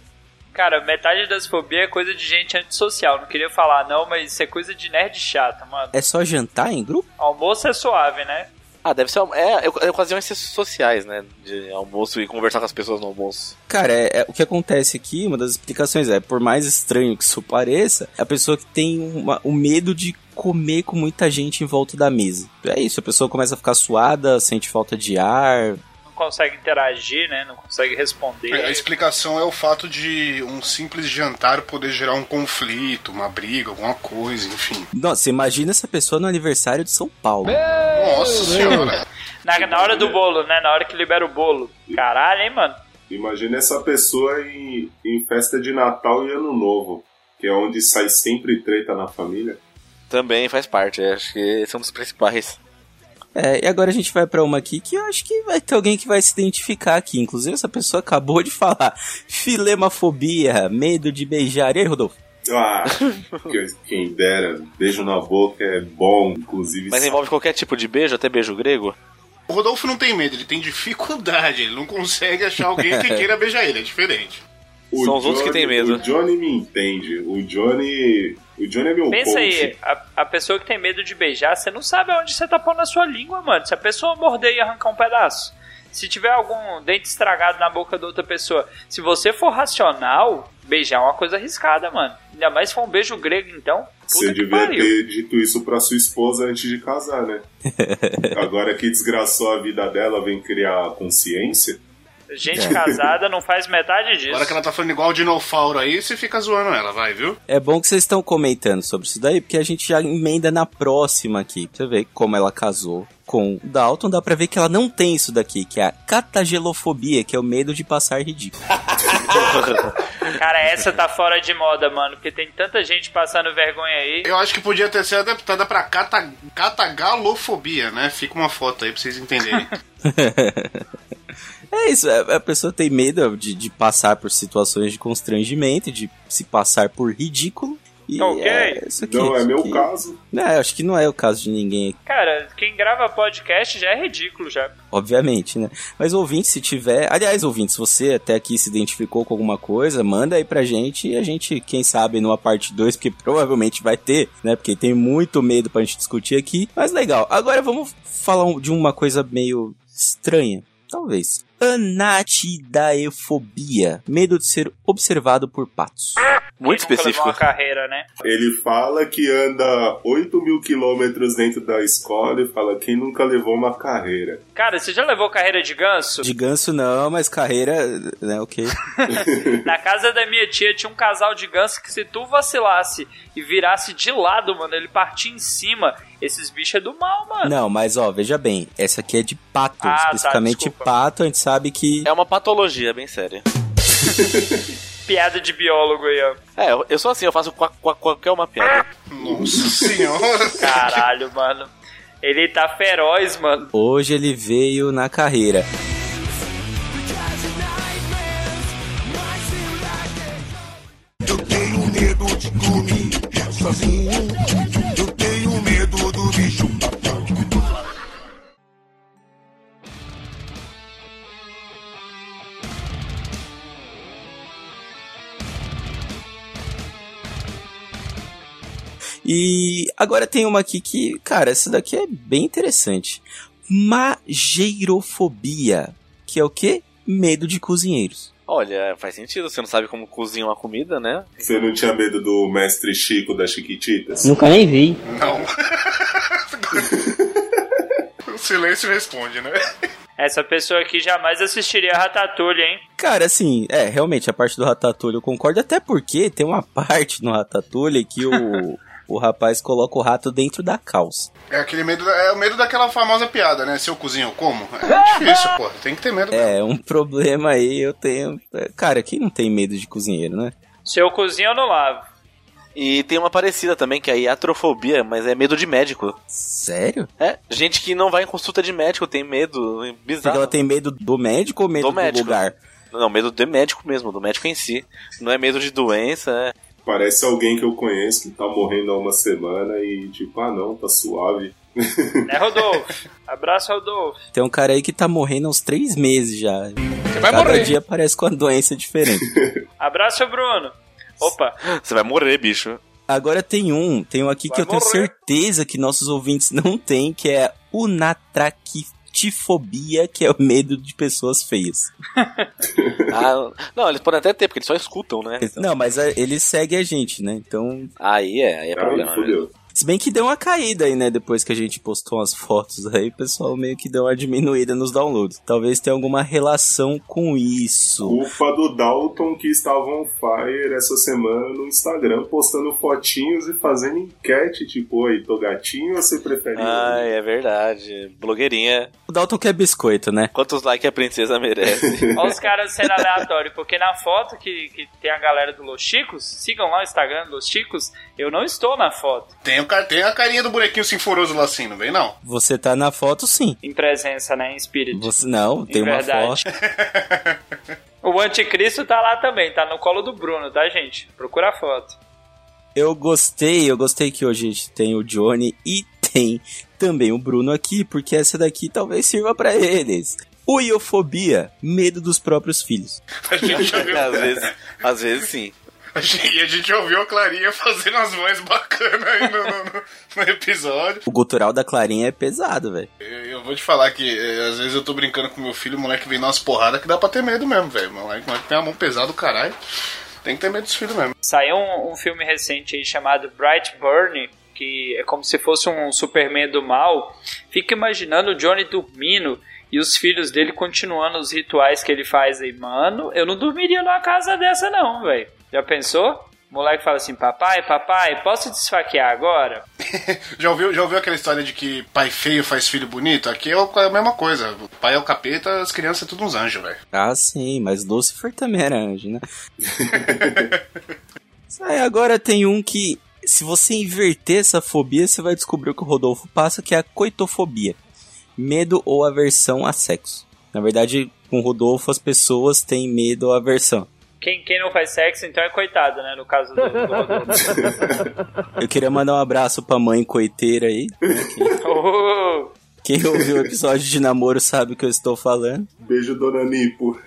Cara, metade das fobias é coisa de gente antissocial. Não queria falar não, mas isso é coisa de nerd chata, mano. É só jantar em grupo? Almoço é suave, né? Ah, deve ser. É, é, é ocasiões sociais, né? De almoço e conversar com as pessoas no almoço. Cara, é, é- o que acontece aqui, uma das explicações é, por mais estranho que isso pareça, é a pessoa que tem uma- o medo de comer com muita gente em volta da mesa. É isso, a pessoa começa a ficar suada, sente falta de ar. Não consegue interagir, né? Não consegue responder. A explicação é o fato de um simples jantar poder gerar um conflito, uma briga, alguma coisa, enfim. Nossa, você imagina essa pessoa no aniversário de São Paulo. Nossa senhora. Na, na hora do bolo, né? Na hora que libera o bolo. Caralho, hein, mano? Imagina essa pessoa em, em festa de Natal e Ano Novo, que é onde sai sempre treta na família. Também faz parte, é, acho que esse é um dos principais. É, e agora a gente vai pra uma aqui que eu acho que vai ter alguém que vai se identificar aqui. Inclusive, essa pessoa acabou de falar. Filemafobia, medo de beijar. E aí, Rodolfo? Ah, que- quem dera, beijo na boca é bom, inclusive. Mas envolve qualquer tipo de beijo, até beijo grego? O Rodolfo não tem medo, ele tem dificuldade, ele não consegue achar alguém que queira beijar ele, é diferente. O São os outros que têm medo. O Johnny me entende. O Johnny. O Johnny é meu Pensa coach. aí, a, a pessoa que tem medo de beijar, você não sabe aonde você tá pondo a sua língua, mano. Se a pessoa morder e arrancar um pedaço. Se tiver algum dente estragado na boca da outra pessoa, se você for racional, beijar é uma coisa arriscada, mano. Ainda mais se for um beijo grego, então. Você devia pariu. ter dito isso pra sua esposa antes de casar, né? Agora que desgraçou a vida dela, vem criar consciência. Gente casada não faz metade disso. Agora que ela tá falando igual o dinossauro aí, você fica zoando ela, vai, viu? É bom que vocês estão comentando sobre isso daí, porque a gente já emenda na próxima aqui. Pra você ver como ela casou com o Dalton, dá pra ver que ela não tem isso daqui, que é a catagelofobia, que é o medo de passar ridículo. Cara, essa tá fora de moda, mano. Porque tem tanta gente passando vergonha aí. Eu acho que podia ter sido adaptada pra cata, catagalofobia, né? Fica uma foto aí pra vocês entenderem. É isso, é- a pessoa tem medo de, de passar por situações de constrangimento, de se passar por ridículo. E Ok. é isso aqui, Não é meu aqui. caso. É, acho que não é o caso de ninguém, Cara, quem grava podcast já é ridículo já. obviamente, né? Mas ouvinte, se tiver. Aliás, ouvinte, se você até aqui se identificou com alguma coisa, manda aí pra gente e a gente, quem sabe, numa parte 2, porque provavelmente vai ter, né? Porque tem muito medo pra gente discutir aqui. Mas legal. Agora vamos falar de uma coisa meio estranha. Talvez. Anatidaefobia. Medo de ser observado por patos. Muito específico. uma carreira, né? Ele fala que anda 8 mil quilômetros dentro da escola e fala quem nunca levou uma carreira. Cara, você já levou carreira de ganso? De ganso não, mas carreira, né, ok. Na casa da minha tia tinha um casal de ganso que se tu vacilasse e virasse de lado, mano, ele partia em cima. Esses bichos é do mal, mano. Não, mas ó, veja bem, essa aqui é de pato, Ah, tá, especificamente desculpa. pato, a gente sabe que É uma patologia bem séria. Piada de biólogo aí, ó. É, eu- eu sou assim, eu faço qua- qua- qualquer uma piada. Nossa senhora. Caralho, mano. Ele tá feroz, mano. hoje ele veio na carreira. Eu tenho medo de dormir sozinho. E agora tem uma aqui que, cara, essa daqui é bem interessante. mageirofobia, que é o quê? Medo de cozinheiros. Olha, faz sentido, você não sabe como cozinha uma comida, né? Você não tinha medo do mestre Chico das Chiquititas? Nunca nem vi. Não. o silêncio responde, né? Essa pessoa aqui jamais assistiria Ratatouille, hein? Cara, assim, é, realmente, a parte do Ratatouille eu concordo, até porque tem uma parte no Ratatouille que o, o rapaz coloca o rato dentro da calça. É aquele medo, é o medo daquela famosa piada, né? Se eu cozinho, eu como. É difícil, pô. Tem que ter medo. mesmo. É, um problema aí eu tenho. é, Cara, quem não tem medo de cozinheiro, né? Se eu cozinho, eu não lavo. E tem uma parecida também, que é a iatrofobia, mas é medo de médico. Sério? É, gente que não vai em consulta de médico tem medo, Porque bizarro. ela tem medo do médico ou medo Do do, médico. lugar? Não, medo de médico mesmo, do médico em si. Não é medo de doença, é. Parece alguém que eu conheço que tá morrendo há uma semana e tipo, ah não, tá suave. Né, Rodolfo? Abraço, Rodolfo. Tem um cara aí que tá morrendo há uns três meses já. Você vai Cada morrer. dia aparece com uma doença diferente. Abraço, Bruno. Opa, Você vai morrer, bicho. Agora tem um, tem um aqui que Vai eu tenho morrer. certeza que nossos ouvintes não têm, que é unatraquitifobia, que é o medo de pessoas feias. Ah, não, eles podem até ter, porque eles só escutam, né? Não, mas a- ele segue a gente, né? Então, Aí é, aí é Aí problema. Se bem que deu uma caída aí, né? Depois que a gente postou umas fotos aí, o pessoal meio que deu uma diminuída nos downloads. Talvez tenha alguma relação com isso. Culpa do Dalton que estava on fire essa semana no Instagram, postando fotinhos e fazendo enquete, tipo, oi, tô gatinho ou você prefere Ai, é verdade. Blogueirinha. O Dalton quer biscoito, né? Quantos likes a princesa merece? olha os caras sendo aleatórios, porque na foto que, que tem a galera do Los Chicos, sigam lá o Instagram do Los Chicos, eu não estou na foto, Tem, o, tem a carinha do bonequinho sinforoso lá assim, não vem não? Você tá na foto, sim. em presença, né, em espírito. Você não, tem Em uma verdade. foto. O anticristo tá lá também, tá no colo do Bruno, tá, gente? Procura a foto. Eu gostei, eu gostei que hoje a gente tem o Johnny e tem também o Bruno aqui, porque essa daqui talvez sirva pra eles. Uiofobia, medo dos próprios filhos. A gente já viu, às, vezes, às vezes sim. A gente- e a gente ouviu a Clarinha fazendo as vozes bacanas aí no, no- no- no episódio. O gutural da Clarinha é pesado, velho. Eu, eu vou te falar que eh, às vezes eu tô brincando com meu filho, o moleque vem dar umas porradas que dá pra ter medo mesmo, velho. O moleque, moleque tem a mão pesada do caralho. Tem que ter medo dos filhos mesmo. Saiu um, um filme recente aí chamado Bright Burn, que é como se fosse um Superman do mal. Fica imaginando o Johnny dormindo e os filhos dele continuando os rituais que ele faz aí. Mano, eu não dormiria numa casa dessa não, velho. Já pensou? O moleque fala assim, papai, papai, posso te esfaquear agora? Já ouviu, já ouviu aquela história de que pai feio faz filho bonito? Aqui é o- é a mesma coisa. O pai é o capeta, as crianças é tudo uns anjos, velho. Ah, sim, mas Lucifer também era anjo, né? Aí agora tem um que, se você inverter essa fobia, você vai descobrir o que o Rodolfo passa, que é a coitofobia. Medo ou aversão a sexo. Na verdade, com o Rodolfo, as pessoas têm medo ou aversão. Quem, quem não faz sexo, então é coitado, né? No caso do, do Rodolfo. Eu queria mandar um abraço pra mãe coiteira aí. Oh, Quem ouviu o episódio de namoro sabe o que eu estou falando. Beijo, dona Nipo. O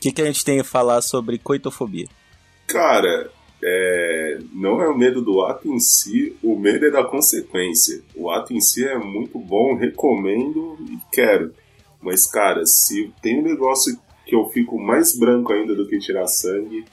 que, que a gente tem a falar sobre coitofobia? Cara, é, não é o medo do ato em si, o medo é da consequência. O ato em si é muito bom, recomendo e quero. Mas, cara, se tem um negócio que eu fico mais branco ainda do que tirar sangue,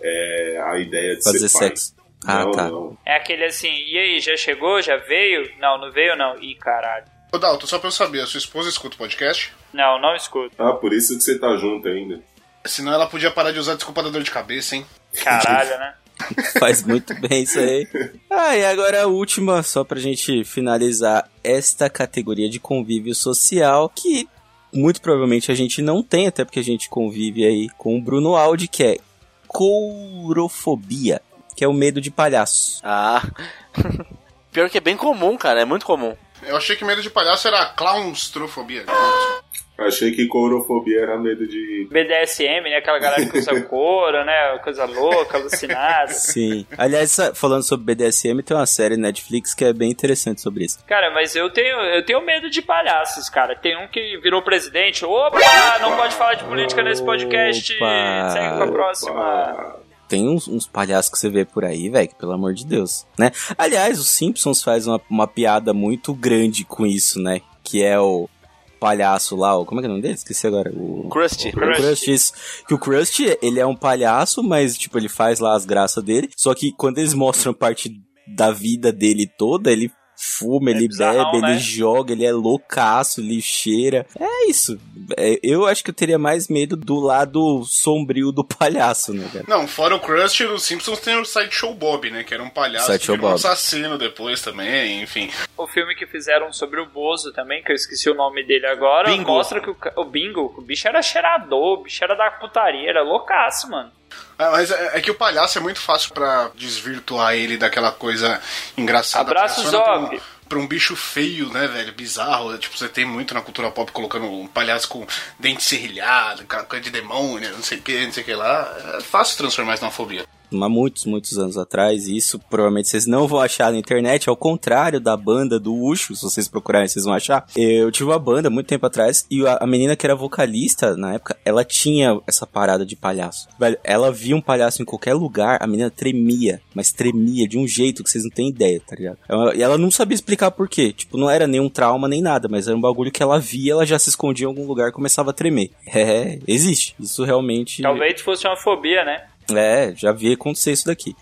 é a ideia de Fazer ser pai. sexo. Ah, não, tá. não. é aquele assim, e aí, já chegou? Já veio? Não, não veio não. Ih, caralho. Ô Dalton, só pra eu saber, a sua esposa escuta o podcast? Não, não escuto. Ah, por isso que você tá junto ainda. Senão ela podia parar de usar desculpa da dor de cabeça, hein? Caralho, né? Faz muito bem isso aí. Ah, e agora a última, só pra gente finalizar esta categoria de convívio social, que muito provavelmente a gente não tem, até porque a gente convive aí com o Bruno Aldi, que é courofobia, que é o medo de palhaço. Ah. Pior que é bem comum, cara, é muito comum. Eu achei que medo de palhaço era clownstrofobia. Achei que courofobia era medo de. BDSM, né? Aquela galera que usa couro, né? Coisa louca, alucinada. Sim. Aliás, falando sobre BDSM, tem uma série Netflix que é bem interessante sobre isso. Cara, mas eu tenho, eu tenho medo de palhaços, cara. Tem um que virou presidente. Opa, não pode falar de política nesse podcast. Opa. Segue pra próxima. Ah, tem uns, uns palhaços que você vê por aí, velho, que pelo amor de Deus, né? Aliás, os Simpsons faz uma, uma piada muito grande com isso, né? Que é o palhaço lá, como é que é o nome dele? Esqueci agora. O, Krusty. o Krusty, isso. Que o Krusty, ele é um palhaço, mas, tipo, ele faz lá as graças dele. Só que quando eles mostram parte da vida dele toda, ele fuma, ele bizarrão, bebe, né? ele joga, ele é loucaço, ele cheira. É isso. É, eu acho que eu teria mais medo do lado sombrio do palhaço, né, cara? Não, fora o Krusty, os Simpsons tem o Sideshow Bob, né? Que era um palhaço que virou um Bob. assassino depois também, enfim. O filme que fizeram sobre o Bozo também, que eu esqueci o nome dele agora, Bingo. mostra que o, o Bingo, o bicho era cheirador, o bicho era da putaria, era loucaço, mano. Ah, mas é, é que o palhaço é muito fácil pra desvirtuar ele daquela coisa engraçada. Abraço, Funciona pra um- bicho feio, né, velho? Bizarro. Tipo, você tem muito na cultura pop colocando um palhaço com dente serrilhado, coisa de demônio, não sei o que, não sei o que lá. É fácil transformar isso numa fobia. Há muitos, muitos anos atrás. E isso provavelmente vocês não vão achar na internet, ao contrário da banda do Ucho, se vocês procurarem, vocês vão achar. Eu tive uma banda muito tempo atrás e a, menina que era vocalista na época, ela tinha essa parada de palhaço. Velho, ela via um palhaço em qualquer lugar, a menina tremia, mas tremia de um jeito que vocês não têm ideia, tá ligado? Ela- E ela não sabia explicar por quê. Tipo, não era nenhum trauma nem nada, mas era um bagulho que ela via, ela já se escondia em algum lugar e começava a tremer. É, existe. Isso realmente. Talvez fosse uma fobia, né? É, já vi acontecer isso daqui.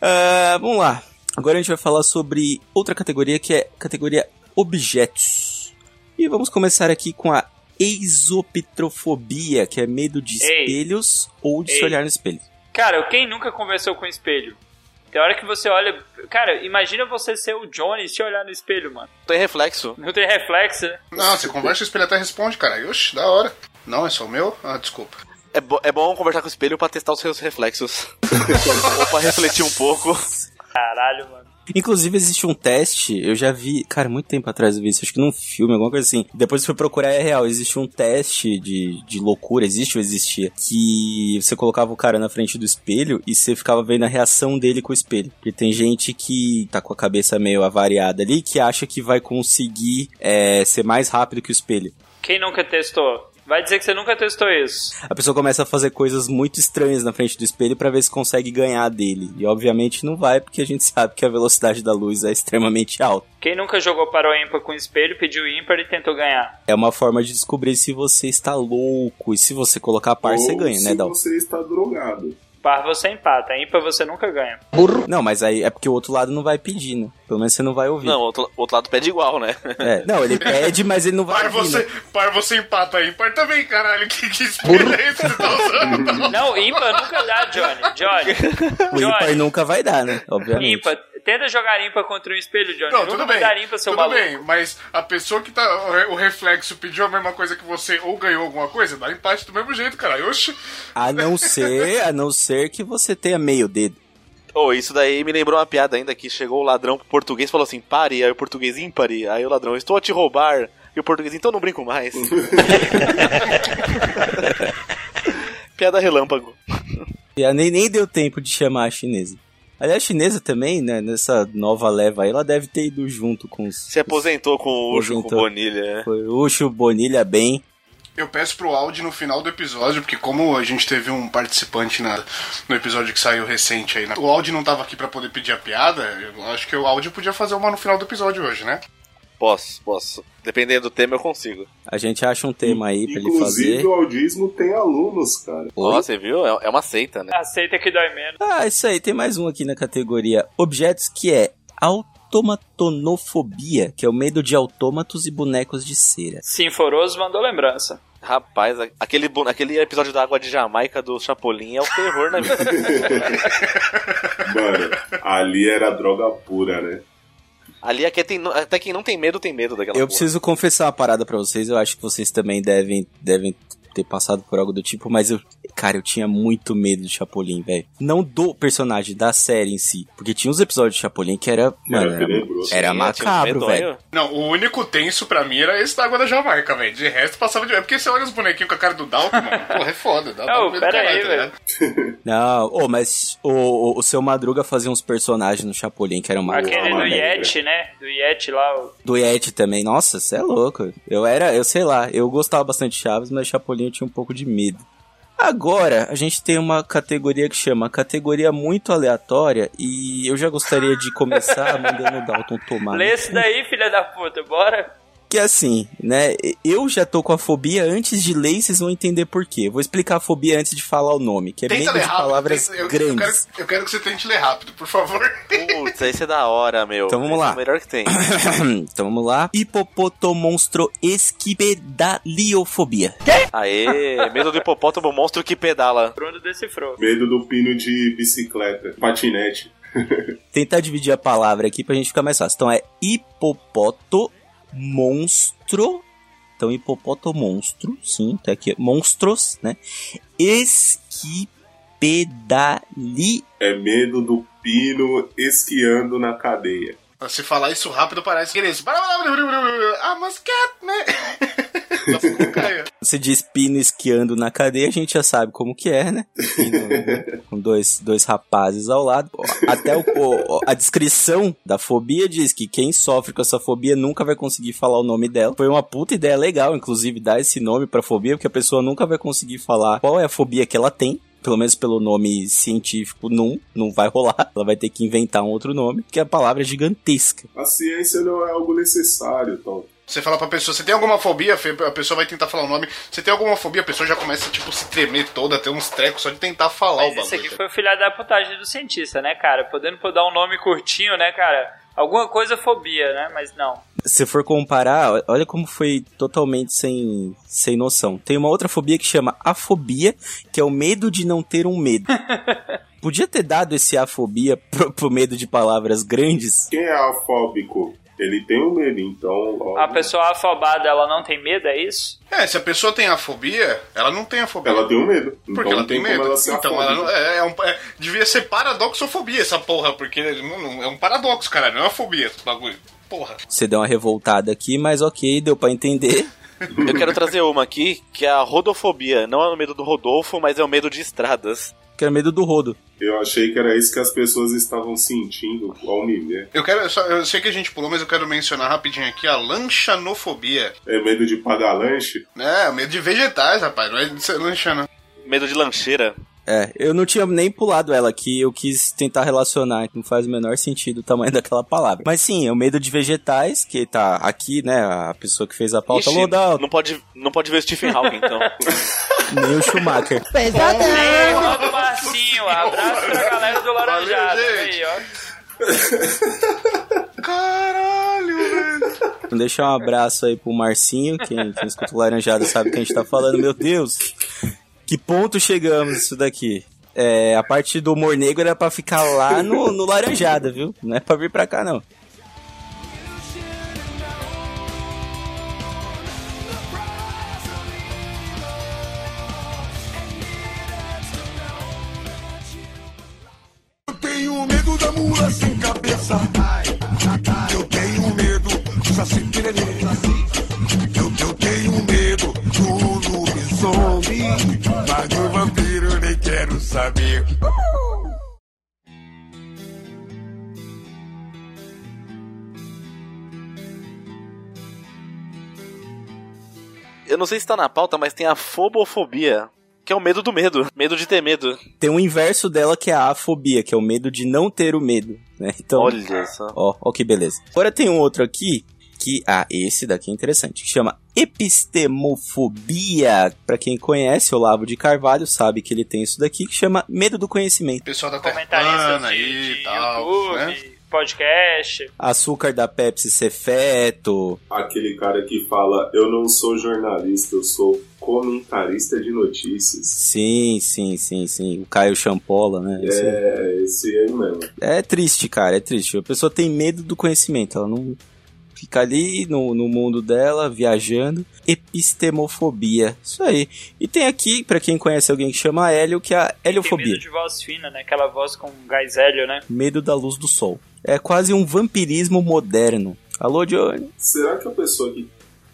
Ah, vamos lá. Agora a gente vai falar sobre outra categoria que é categoria objetos. E vamos começar aqui com a exopitrofobia, que é medo de Ei. espelhos ou de se Ei. olhar no espelho. Cara, quem nunca conversou com espelho? Tem hora que você olha. Cara, imagina você ser o Johnny e se olhar no espelho, mano. Tem reflexo. Não tem reflexo, né? Não, você conversa, o espelho até responde, cara. Oxe, da hora. Não, é só o meu? Ah, desculpa. É, bo- é bom conversar com o espelho pra testar os seus reflexos. Ou pra refletir um pouco. Caralho, mano. Inclusive existe um teste, eu já vi, cara, muito tempo atrás eu vi isso, acho que num filme, alguma coisa assim. Depois eu fui procurar, é real, existe um teste de, de loucura, existe ou existia, que você colocava o cara na frente do espelho e você ficava vendo a reação dele com o espelho. Porque tem gente que tá com a cabeça meio avariada ali, que acha que vai conseguir é, ser mais rápido que o espelho. Quem nunca testou? Vai dizer que você nunca testou isso. A pessoa começa a fazer coisas muito estranhas na frente do espelho pra ver se consegue ganhar dele. E obviamente não vai, porque a gente sabe que a velocidade da luz é extremamente alta. Quem nunca jogou para o ímpar com espelho, pediu ímpar e tentou ganhar. É uma forma de descobrir se você está louco. E se você colocar par, você Ou ganha, se né, Dal? você está drogado. Par você empata, ímpar você nunca ganha. Não, mas aí é porque o outro lado não vai pedir, né? Pelo menos você não vai ouvir. Não, o outro, o outro lado pede igual, né? É, não, ele pede, mas ele não vai Par ouvir, você, né? par você empata aí. Par também, caralho. Que, que espelho é esse que você tá usando? Não, ímpar nunca dá, Johnny. Johnny. O ímpar Johnny. nunca vai dar, né? Obviamente. Ímpar. Tenta jogar ímpar contra um espelho, Johnny. Não, nunca tudo vai bem. dar ímpar, seu tudo maluco. bem, mas a pessoa que tá. o O reflexo pediu a mesma coisa que você ou ganhou alguma coisa, dá empate do mesmo jeito, cara. Oxi. A não ser, a não ser que você tenha meio dedo. Oh, isso daí me lembrou uma piada ainda que chegou o ladrão pro português e falou assim: pare, aí o português ímpare. Aí o ladrão, estou a te roubar. E o português, então não brinco mais. piada relâmpago. E nem, nem deu tempo de chamar a chinesa. Aliás, a chinesa também, né? Nessa nova leva aí, ela deve ter ido junto com os. Se aposentou com o Ucho, com. Bonilha. Foi Ucho, Bonilha, bem. Eu peço pro áudio no final do episódio, porque como a gente teve um participante na, no episódio que saiu recente aí, né? o áudio não tava aqui pra poder pedir a piada, eu acho que o áudio podia fazer uma no final do episódio hoje, né? Posso, posso. Dependendo do tema, eu consigo. A gente acha um tema aí pra ele Inclusive, fazer. o audismo tem alunos, cara. Ó, você viu? É, é uma seita, né? Aceita que dói menos. Ah, isso aí, tem mais um aqui na categoria objetos que é automatonofobia, que é o medo de autômatos e bonecos de cera. Sinforoso mandou lembrança. Rapaz, aquele, aquele episódio da água de Jamaica do Chapolin é o terror na vida. Mano, ali era droga pura, né? Ali até quem, não- até quem não tem medo tem medo daquela Eu porra. preciso confessar uma parada pra vocês, eu acho que vocês também devem, devem ter passado por algo do tipo, mas eu, cara, eu tinha muito medo de Chapolin, velho. Não do personagem, da série em si, porque tinha uns episódios de Chapolin que era, mano, era, era Sim, macabro, tinha um velho. Não, o único tenso pra mim era esse da água da Jamaica, velho. De resto passava de. É porque você olha os bonequinhos com a cara do Dalton, mano. Porra, é foda. Dá, medo pera aí, tá velho. ligado? Não, ô, mas o, o, o seu Madruga fazia uns personagens no Chapolin que eram uma Aquele do. Yeti, né? Do Yeti lá. o- Do Yeti também. Nossa, você é louco. Eu era, eu sei lá, eu gostava bastante de Chaves, mas Chapolin eu tinha um pouco de medo. Agora, a gente tem uma categoria que chama categoria muito aleatória e eu já gostaria de começar mandando o Dalton tomar. Lê esse daí, filha da puta, bora. Que assim, né? Eu já tô com a fobia antes de ler e vocês vão entender por quê. Vou explicar a fobia antes de falar o nome, que é Tenta medo de rápido. palavras tenta- eu, eu quero, grandes. eu quero que você tente ler rápido, por favor. Putz, esse é da hora, meu. Então vamos Esse lá. É o melhor que tem. então vamos lá. Hipopotomonstro esquipedaliofobia. Aê, medo do hipopótamo monstro que pedala. Bruno decifrou. Medo do pino de bicicleta, patinete. Tentar dividir a palavra aqui pra gente ficar mais fácil. Então é hipopoto monstro. Então hipopoto monstro, sim, tá aqui. Monstros, né? Esquipedali. É medo do pino esquiando na cadeia. Se falar isso rápido, parece que ele diz... Ah, mas cat, né? Cara. Você diz pino esquiando na cadeia, a gente já sabe como que é, né? Pino, com dois, dois rapazes ao lado. Até o, o- a descrição da fobia diz que quem sofre com essa fobia nunca vai conseguir falar o nome dela. Foi uma puta ideia legal, inclusive, dar esse nome pra fobia, porque a pessoa nunca vai conseguir falar qual é a fobia que ela tem. Pelo menos pelo nome científico, não, não vai rolar. Ela vai ter que inventar um outro nome, porque a palavra é gigantesca. A ciência não é algo necessário, Tom. Você fala pra pessoa, você tem alguma fobia? A pessoa vai tentar falar o nome. Você tem alguma fobia? A pessoa já começa, tipo, se tremer toda, ter uns trecos só de tentar falar o Mas esse bagulho. aqui foi o filha da putagem do cientista, né, cara? Podendo dar um nome curtinho, né, cara? Alguma coisa fobia, né? Mas não. Se for comparar, olha como foi totalmente sem, sem noção. Tem uma outra fobia que chama afobia, que é o medo de não ter um medo. Podia ter dado esse afobia pro, pro medo de palavras grandes. Quem é afóbico? Ele tem um medo, então. logo, A pessoa afobada, ela não tem medo, é isso? É, se a pessoa tem a fobia, ela não tem a fobia. Ela tem um medo. Porque então ela não tem como medo. ela então, ela não, é, é um, é- devia ser paradoxofobia essa porra, porque não- não- é um paradoxo, cara, não é uma fobia esse bagulho. Porra. Você deu uma revoltada aqui, mas ok, deu pra entender. Eu quero trazer uma aqui, que é a rodofobia. Não é o medo do Rodolfo, mas é o medo de estradas. Que era medo do rodo. Eu achei que era isso que as pessoas estavam sentindo ao me ver. Eu quero, só- eu sei que a gente pulou, mas eu quero mencionar rapidinho aqui a lanchanofobia. É medo de pagar lanche? É, medo de vegetais, rapaz, não é de ser lancha, não. Medo de lancheira. É, eu não tinha nem pulado ela aqui, eu quis tentar relacionar, que não faz o menor sentido o tamanho daquela palavra. Mas sim, é o medo de vegetais, que tá aqui, né, a pessoa que fez a pauta, Ixi, Lodal, não pode, não pode ver o Stephen Hawking, então. nem o Schumacher. Ei, manda o Marcinho, abraço pra galera do Laranjado. Valeu, aí, ó. Caralho, velho. Deixar um abraço aí pro Marcinho, quem, quem escuta o Laranjado sabe que a gente tá falando. Meu Deus, que ponto chegamos isso daqui? É, a parte do humor negro era pra ficar lá no, no Laranjada, viu? Não é pra vir pra cá, não. Eu tenho medo do saci pererê. Eu, eu tenho medo do lobisomem. Mas do vampiro eu nem quero saber. Eu não sei se tá na pauta, mas tem a fobofobia. Que é o medo do medo. Medo de ter medo. Tem o inverso dela que é a afobia, que é o medo de não ter o medo, né? Então, Olha só. ó, ó que beleza. Agora tem um outro aqui que, ah, esse daqui é interessante, que chama epistemofobia. Pra quem conhece Olavo de Carvalho, sabe que ele tem isso daqui, que chama medo do conhecimento. Pessoal da Terra aí e tal, YouTube, né? Podcast. Açúcar da Pepsi ser feto. Aquele cara que fala: Eu não sou jornalista, eu sou comentarista de notícias. Sim, sim, sim, sim. O Caio Champola, né? Esse- É, esse aí mesmo. É triste, cara, é triste. A pessoa tem medo do conhecimento, ela não fica ali no, no mundo dela, viajando. Epistemofobia, isso aí. E tem aqui, pra quem conhece alguém que chama Hélio, que é a Tem heliofobia. medo de voz fina, né? Aquela voz com gás hélio, né? Medo da luz do sol. É quase um vampirismo moderno. Alô, Johnny? Será que a pessoa que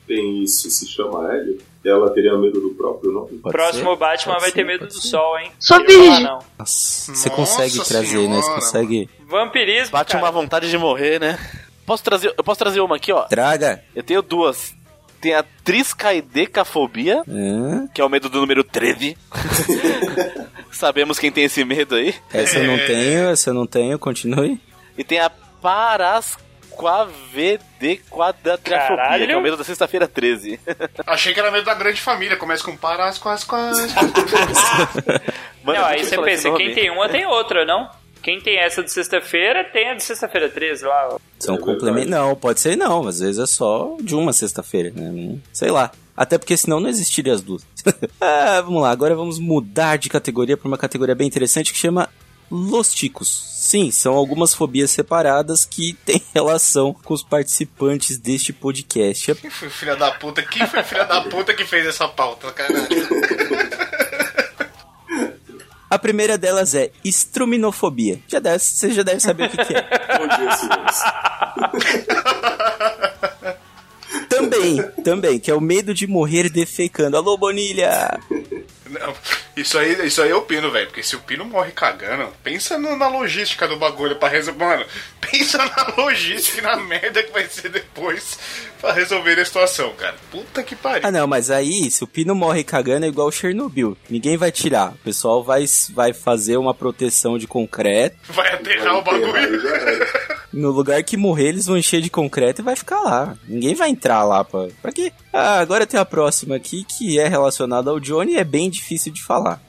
tem isso se chama Hélio? Ela teria medo do próprio nome? Pode Próximo ser? Batman Pode vai ser, ter medo do ser. sol, hein? Falar, virgem. não. Nossa, você Nossa consegue trazer, né? Você consegue. Vampirismo, Bate cara. uma vontade de morrer, né? Posso trazer, eu posso trazer uma aqui, ó. Traga. Eu tenho duas. Tem a triscaidecafobia, Hã? que é o medo do número 13. Sabemos quem tem esse medo aí. Essa eu não tenho, essa eu não tenho, continue. E tem a parasquavedequadratriafobia, Caralho. que é o medo da sexta-feira 13. Achei que era medo da grande família. Começa com paras, quase, quase. Mano, não, é aí você pensa, quem tem uma tem outra, não? Quem tem essa de sexta-feira, tem a de sexta-feira 13 lá. São É complementos. Não, pode ser não. Às vezes é só de uma sexta-feira, né? Sei lá. Até porque senão não existiria as duas. ah, vamos lá, agora vamos mudar de categoria para uma categoria bem interessante que chama Los Ticos. Sim, são algumas fobias separadas que têm relação com os participantes deste podcast. Quem foi o filho da puta? Quem foi o filho da puta que fez essa pauta, caralho? A primeira delas é estruminofobia. Já deve, você já deve saber o que, que é. Bom dia, senhores. Também, também, que é o medo de morrer defecando. Alô, Bonilha! Não, isso aí, isso aí é o Pino, velho. Porque se o Pino morre cagando, pensa no- na logística do bagulho pra resolver. Mano, pensa na logística e na merda que vai ser depois pra resolver a situação, cara. Puta que pariu. Ah, não, mas aí, se o Pino morre cagando, é igual o Chernobyl. Ninguém vai tirar. O pessoal vai, vai fazer uma proteção de concreto. Vai aterrar o bagulho. No lugar que morrer, eles vão encher de concreto e vai ficar lá. Ninguém vai entrar lá pra. Pra quê? Ah, agora tem a próxima aqui que é relacionada ao Johnny e é bem difícil de falar.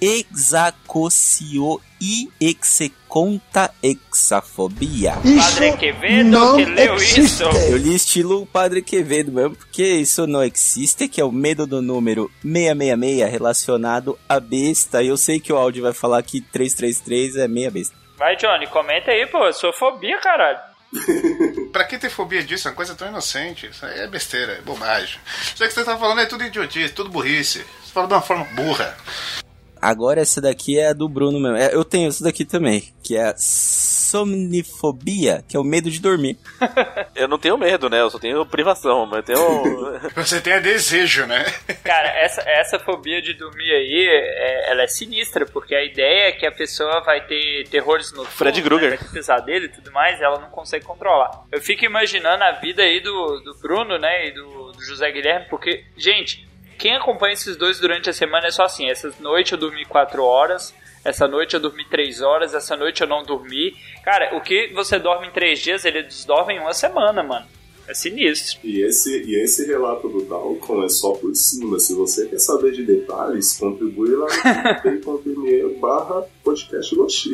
Exacocio e execonta exafobia. Padre Quevedo que leu isso. Eu li estilo o Padre Quevedo mesmo, porque isso não existe, que é o medo do número 666 relacionado à besta. E eu sei que o áudio vai falar que 333 é meia besta. Vai, Johnny, comenta aí, pô. Sua fobia, caralho. Pra quem tem fobia disso, é uma coisa tão inocente. Isso aí é besteira, é bobagem. Isso aí que você tá falando é tudo idiotice, tudo burrice. Você fala de uma forma burra. Agora essa daqui é a do Bruno mesmo. É, eu tenho essa daqui também, que é a somnifobia, que é o medo de dormir. Eu não tenho medo, né? Eu só tenho privação, mas eu tenho. Você tem desejo, né? Cara, essa, essa fobia de dormir aí, é- ela é sinistra, porque a ideia é que a pessoa vai ter terrores no Fred Krueger. Vai ter pesadelo e tudo mais, ela não consegue controlar. Eu fico imaginando a vida aí do, do Bruno, né, e do, do José Guilherme, porque, gente, quem acompanha esses dois durante a semana é só assim, essa noite eu dormi 4 horas, essa noite eu dormi 3 horas, essa noite eu não dormi. Cara, o que você dorme em 3 dias, eles dormem em uma semana, mano. É sinistro. E esse, e esse relato do Dalcon é só por cima. Se você quer saber de detalhes, contribui lá no barra podcast Los.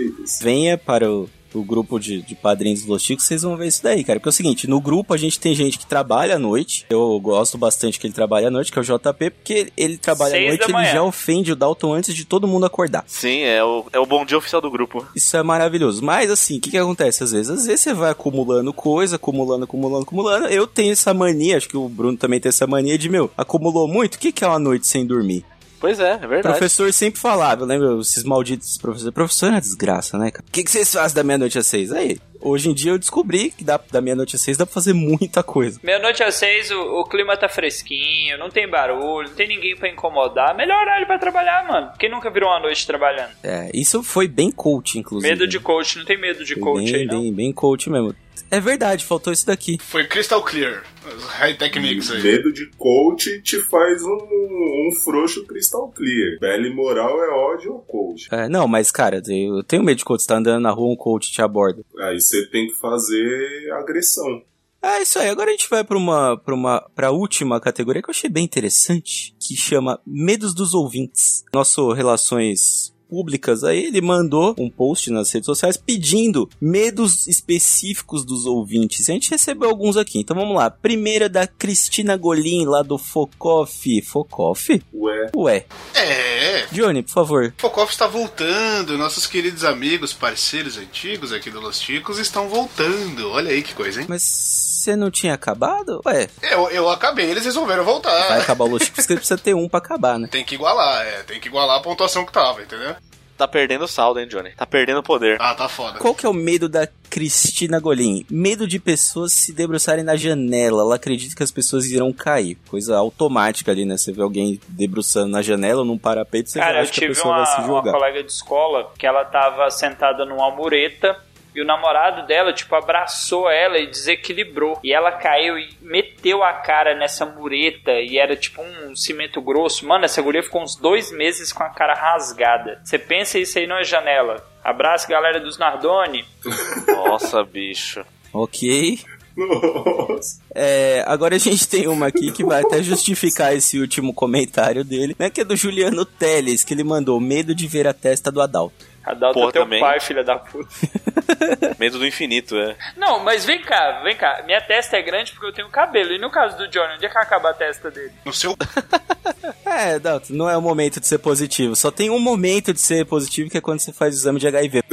Venha para o, o grupo de, de padrinhos dos Chicos, vocês vão ver isso daí, cara. Porque é o seguinte, no grupo a gente tem gente que trabalha à noite. Eu gosto bastante que ele trabalha à noite, que é o JP, porque ele trabalha à Seis noite da ele já ofende o Dalton antes de todo mundo acordar. Sim, é o, é o bom dia oficial do grupo. Isso é maravilhoso. Mas assim, o que, que acontece às vezes? Às vezes você vai acumulando coisa, acumulando, acumulando, acumulando. Eu tenho essa mania, acho que o Bruno também tem essa mania de, meu, acumulou muito, o que, que é uma noite sem dormir? Pois é, é O verdade. professor sempre falava, eu lembro, esses malditos professores. Professor é uma desgraça, né, cara? O que, que vocês fazem da meia-noite às seis? Aí, hoje em dia eu descobri que dá, da meia-noite às seis dá pra fazer muita coisa. Meia-noite às seis, o, o clima tá fresquinho, não tem barulho, não tem ninguém pra incomodar. Melhor horário pra trabalhar, mano. Quem nunca virou uma noite trabalhando? É, isso foi bem coach, inclusive. Medo de coach, não tem medo de Foi coach bem, aí, não. bem, bem coach mesmo. É verdade, faltou isso daqui. Foi Crystal Clear. Os high techniques aí. Medo de coach te faz um, um frouxo crystal clear. Pele moral é ódio ao coach. É, não, mas cara, eu tenho medo de coach, você tá andando na rua, um coach te aborda. Aí você tem que fazer agressão. É isso aí. Agora a gente vai para uma para uma para última categoria que eu achei bem interessante, que chama Medos dos Ouvintes. Nosso relações públicas aí, ele mandou um post nas redes sociais pedindo medos específicos dos ouvintes. A gente recebeu alguns aqui, então vamos lá. Primeira da Cristina Golim, lá do Focoff. Focoff? Ué, Ué. É, Johnny, por favor. Focoff está voltando. Nossos queridos amigos, parceiros antigos aqui do Los Ticos estão voltando. Olha aí que coisa, hein? Mas você não tinha acabado? Ué, Eu, eu acabei, eles resolveram vai voltar. acabar o Los Chicos, porque precisa ter um pra acabar, né? Tem que igualar, é. Tem que igualar a pontuação que tava, entendeu? Tá perdendo saldo, hein, Johnny? Tá perdendo poder. Ah, tá foda. Qual que é o medo da Cristina Golim? Medo de pessoas se debruçarem na janela. Ela acredita que as pessoas irão cair. Coisa automática ali, né? Você vê alguém debruçando na janela ou num parapeito, você Cara, já eu acha que a tive pessoa uma, vai se uma jogar. colega de escola que ela tava sentada numa mureta E o namorado dela, tipo, abraçou ela e desequilibrou. E ela caiu e meteu a cara nessa mureta. E era tipo um cimento grosso. Mano, essa guria ficou uns dois meses com a cara rasgada. Você pensa isso aí numa janela. Abraço, galera dos Nardoni. Nossa, bicho. Ok. Nossa. É, agora a gente tem uma aqui que vai até justificar esse último comentário dele, né? Que é do Juliano Teles, que ele mandou medo de ver a testa do Adalto. Adalto Porra, é teu também. pai, filha da puta. Medo do infinito, é. Não, mas vem cá, vem cá. Minha testa é grande porque eu tenho cabelo. E no caso do Johnny, onde é que acaba a testa dele? No seu. É, Adalto, não é o momento de ser positivo. Só tem um momento de ser positivo que é quando você faz o exame de HIV.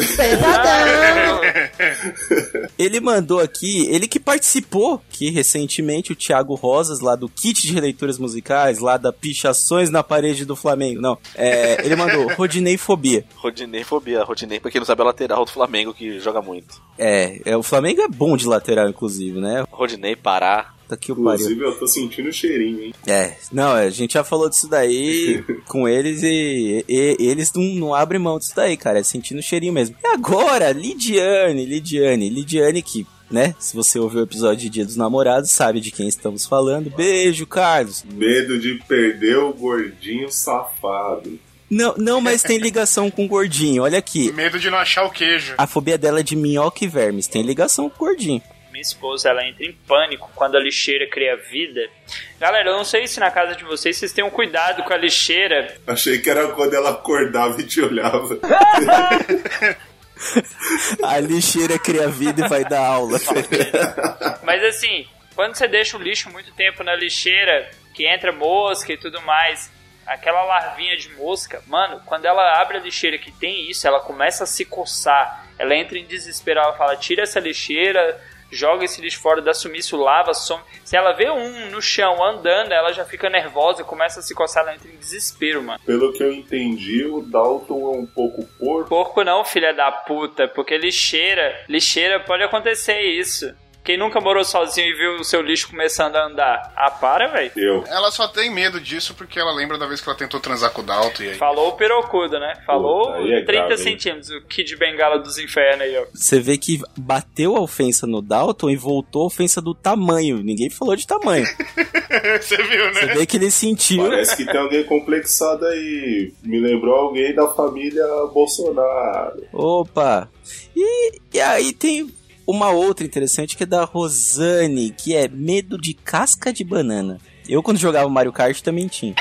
Ele mandou aqui, ele que participou que recentemente o Thiago Rosas, lá do kit de releituras musicais, lá da Pichações na Parede do Flamengo. Não, é, ele mandou Rodinei Fobia. Rodinei fobia. Rodinei, pra quem não sabe, é o lateral do Flamengo que joga muito. É, é, o Flamengo é bom de lateral, inclusive, né? Rodinei, Pará. Tá que o pariu. Inclusive, eu tô sentindo o cheirinho, hein? É, não, a gente já falou disso daí com eles e, e- eles não, não abrem mão disso daí, cara. É sentindo o cheirinho mesmo. E agora, Lidiane, Lidiane, Lidiane que, né? Se você ouviu o episódio de Dia dos Namorados, sabe de quem estamos falando. Beijo, Carlos. Medo de perder o gordinho safado. Não, não, mas tem ligação com o gordinho. Olha aqui. Medo de não achar o queijo. A fobia dela é de minhoca e vermes. Tem ligação com o gordinho. Minha esposa, ela entra em pânico quando a lixeira cria vida. Galera, eu não sei se na casa de vocês vocês tenham cuidado com a lixeira. Achei que era quando ela acordava e te olhava. A lixeira cria vida e vai dar aula. Mas assim, quando você deixa o lixo muito tempo na lixeira, que entra mosca e tudo mais, aquela larvinha de mosca, mano, quando ela abre a lixeira que tem isso, ela começa a se coçar. Ela entra em desespero, ela fala: tira essa lixeira, joga esse lixo fora, dá sumiço, lava, some. Se ela vê um no chão andando, ela já fica nervosa, começa a se coçar, ela entra em desespero, mano. Pelo que eu entendi, o Dalton é um pouco porco. Porco não, filha da puta, porque lixeira, lixeira pode acontecer isso. Quem nunca morou sozinho e viu o seu lixo começando a andar? Ah, para, velho. Eu. Ela só tem medo disso porque ela lembra da vez que ela tentou transar com o Dalton e aí. Falou o pirocudo, né? Falou Puta, é 30 grave, centímetros, o Kid Bengala dos infernos aí, ó. Você vê que bateu a ofensa no Dalton e voltou a ofensa do tamanho. Ninguém falou de tamanho. Você viu, Você né? vê que ele sentiu. Parece que tem alguém complexado aí. Me lembrou alguém da família Bolsonaro. Opa! E, e aí tem uma outra interessante que é da Rosane, que é medo de casca de banana. Eu, quando jogava Mario Kart, também tinha.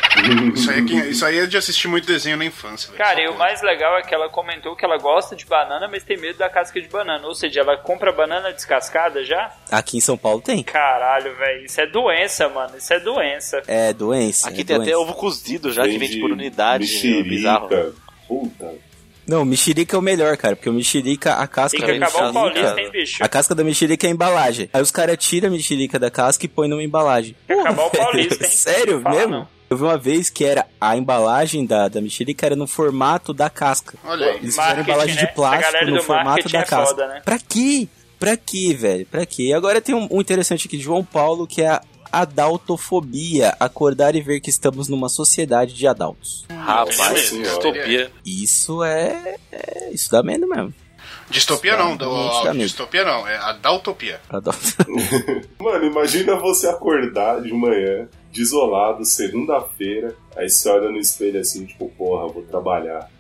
Isso aí, é que- isso aí é de assistir muito desenho na infância, velho. Cara, e o mais legal é que ela comentou que ela gosta de banana, mas tem medo da casca de banana. Ou seja, ela compra banana descascada já? Aqui em São Paulo tem. Caralho, velho. Isso é doença, mano. Isso é doença. É doença. Aqui é tem até doença. ovo cozido já, que vende Vende por unidade. é bizarro. Mexerica. Puta. Não, mexerica é o melhor, cara, porque o mexerica, a casca Tem da que acabar o mexerica... paulista, hein, bicho? A casca da mexerica é a embalagem. Aí os caras tiram a mexerica da casca e põem numa embalagem. Tem que acabar o paulista, hein? Sério Não fala, mesmo? não. Eu vi uma vez que era a embalagem da, da mexerica era no formato da casca. Olha aí. Eles fizeram embalagem né? de plástico no formato da é casca. foda, né? Pra quê? Pra quê, velho? Pra quê? E agora tem um, um interessante aqui de João Paulo, que é a adaltofobia. Acordar e ver que estamos numa sociedade de adultos. Rapaz, distopia. Isso é... é- Isso dá medo mesmo. Distopia não, do, Realmente dá medo. distopia não, é a daltopia. Mano, imagina você acordar de manhã, desolado, segunda-feira, aí você olha no espelho assim, tipo, porra, vou trabalhar.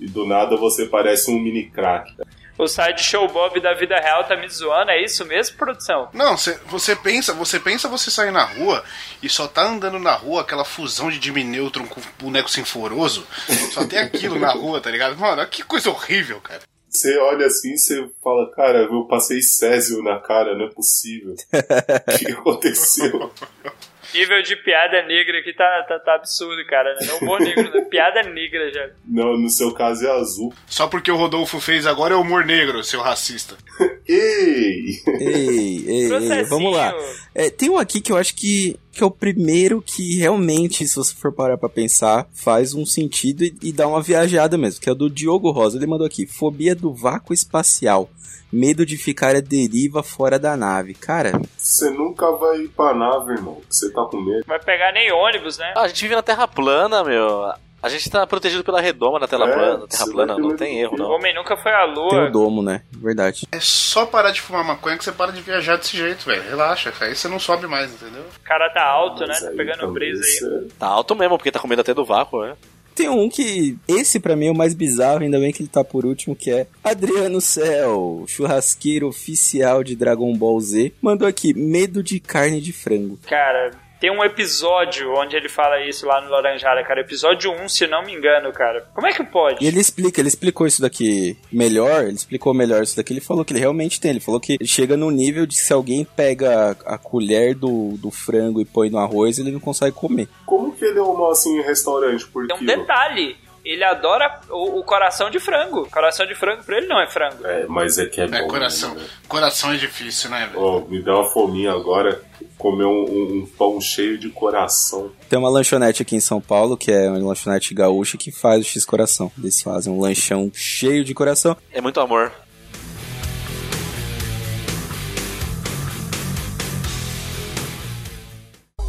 E do nada você parece um mini crack. O site Show Bob da vida real tá me zoando, é isso mesmo, produção? Não, cê- você pensa, você pensa você sair na rua e só tá andando na rua aquela fusão de Jimmy Neutron com boneco sinforoso. Só tem aquilo na rua, tá ligado? Mano, que coisa horrível, cara. Você olha assim, você fala, cara, eu passei Césio na cara, não é possível. O que aconteceu? Nível de piada negra aqui tá, tá, tá absurdo, cara. Né? Não humor negro, né? piada negra já. Não, no seu caso é azul. Só porque o Rodolfo fez agora é humor negro, seu racista. Ei! ei, ei, ei, vamos lá. É, tem um aqui que eu acho que, que é o primeiro que realmente, se você for parar pra pensar, faz um sentido e, e dá uma viajada mesmo, que é o do Diogo Rosa. Ele mandou aqui, fobia do vácuo espacial. Medo de ficar à deriva fora da nave. Cara, Você nunca vai ir pra nave, irmão. Você tá com medo. Vai pegar nem ônibus, né? Ah, a gente vive na Terra plana, meu. A gente tá protegido pela redoma na tela É, plana, terra plana, não tem erro, O não. homem nunca foi à Tem lua. o domo, né? Verdade. É só parar de fumar maconha que você para de viajar desse jeito, velho. Relaxa, aí você não sobe mais, entendeu? O cara tá alto, né? Mas Tá aí pegando também brisa aí. Tá alto mesmo, porque tá comendo até do vácuo, né? Tem um que. Esse pra mim é o mais bizarro, ainda bem que ele tá por último, que é Adriano Cel, churrasqueiro oficial de Dragon Ball Z. Mandou aqui: medo de carne de frango. Cara, tem um episódio onde ele fala isso lá no Laranjada, cara. Episódio 1, se não me engano, cara. Como é que pode? E ele explica, ele explicou isso daqui melhor, ele explicou melhor isso daqui, ele falou que ele realmente tem, ele falou que ele chega no nível de que se alguém pega a, a colher do, do frango e põe no arroz, ele não consegue comer. Como que ele é uma assim em restaurante por Tem um detalhe. Ele adora o, o coração de frango. Coração de frango pra ele não é frango. É, mas é que é, É, bom. coração. né? Coração é difícil, né, velho? Ó, me dá uma fominha agora. Comer um, um- um pão cheio de coração. Tem uma lanchonete aqui em São Paulo, que é uma lanchonete gaúcha, que faz o X-Coração. Eles fazem um lanchão cheio de coração. É muito amor.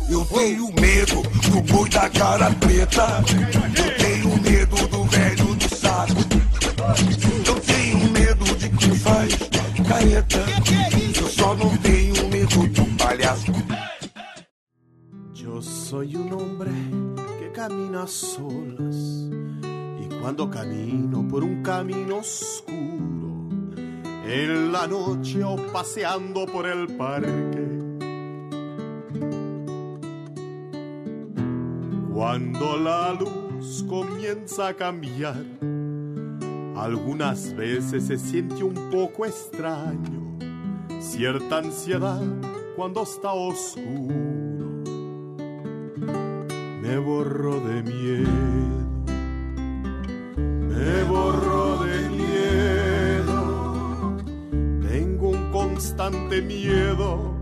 Eu tenho medo do boi da cara preta. Eu tenho medo do velho do saco. Eu tenho medo de quem faz careta. Eu só não tenho palhaço. Yo soy un hombre que camina a solas y cuando camino por un camino oscuro, en la noche o paseando por el parque, cuando la luz comienza a cambiar, algunas veces se siente un poco extraño, cierta ansiedad cuando está oscuro me borro de miedo, me borro de miedo. Tengo un constante miedo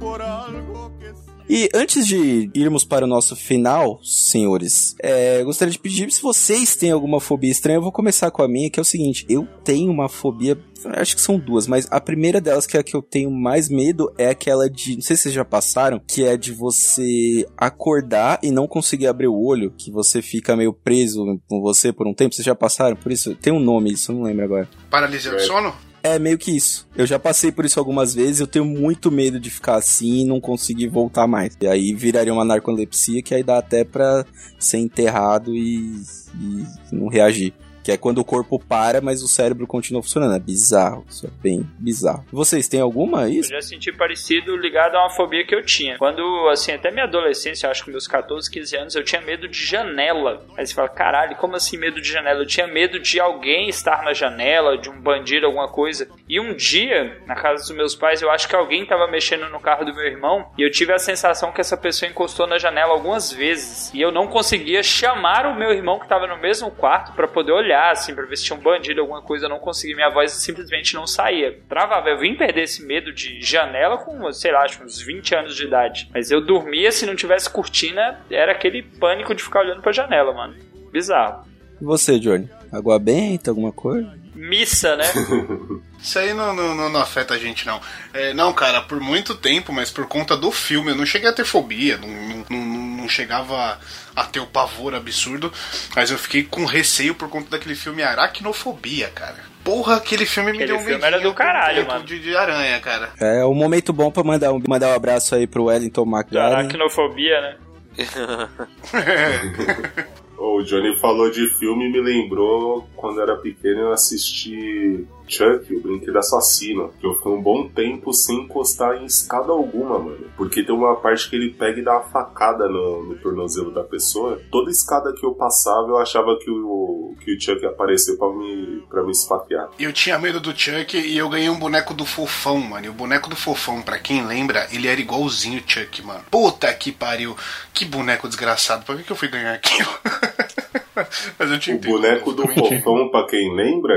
por algo que. E antes de irmos para o nosso final, senhores, é, gostaria de pedir se vocês têm alguma fobia estranha. Eu vou começar com a minha, que é o seguinte: eu tenho uma fobia, acho que são duas, mas a primeira delas, que é a que eu tenho mais medo, é aquela de, não sei se vocês já passaram, que é de você acordar e não conseguir abrir o olho, que você fica meio preso com você por um tempo. Vocês já passaram por isso? Tem um nome, isso eu não lembro agora. Paralisia do É. sono? É meio que isso. Eu já passei por isso algumas vezes, eu tenho muito medo de ficar assim e não conseguir voltar mais. E aí viraria uma narcolepsia que aí dá até pra ser enterrado e, e não reagir. Que é quando o corpo para, mas o cérebro continua funcionando. É bizarro, isso é bem bizarro. Vocês têm alguma Eu isso? já senti parecido ligado a uma fobia que eu tinha. Quando, assim, até minha adolescência, acho que meus 14, 15 anos, eu tinha medo de janela. Aí você fala, caralho, como assim medo de janela? Eu tinha medo de alguém estar na janela, de um bandido, alguma coisa. E um dia, na casa dos meus pais, eu acho que alguém tava mexendo no carro do meu irmão e eu tive a sensação que essa pessoa encostou na janela algumas vezes. E eu não conseguia chamar o meu irmão que tava no mesmo quarto pra poder olhar, assim, pra ver se tinha um bandido, alguma coisa. Eu não conseguia, minha voz simplesmente não saía. Travava. Eu vim perder esse medo de janela com, sei lá, acho uns 20 anos de idade. Mas eu dormia, se não tivesse cortina, era aquele pânico de ficar olhando pra janela, mano. Bizarro. E você, Johnny? Água benta, alguma coisa? Missa, né? Isso aí não, não, não- não afeta a gente, não. É, não, cara, por muito tempo, mas por conta do filme, eu não cheguei a ter fobia, não, não, não- não chegava a ter o pavor absurdo, mas eu fiquei com receio por conta daquele filme Aracnofobia, cara. Porra, aquele filme me Aquele deu um filme era do caralho, mano. De, de aranha, cara. É um momento bom pra mandar um, mandar um abraço aí pro Wellington McGarry. Aracnofobia, né? O Johnny falou de filme e me lembrou quando eu era pequeno eu assisti Chuck, o brinquedo assassino. Que eu fiquei um bom tempo sem encostar em escada alguma, mano. Porque tem uma parte que ele pega e dá uma facada no, no tornozelo da pessoa. Toda escada que eu passava eu achava que o, que o Chuck ia aparecer pra me, pra me esfaquear. Eu tinha medo do Chuck e eu ganhei um boneco do Fofão, mano. E o boneco do Fofão, pra quem lembra, ele era igualzinho o Chuck, mano. Puta que pariu. Que boneco desgraçado. Por que, que eu fui ganhar aquilo? Mas eu te O entendo. boneco do fofão, pra quem lembra,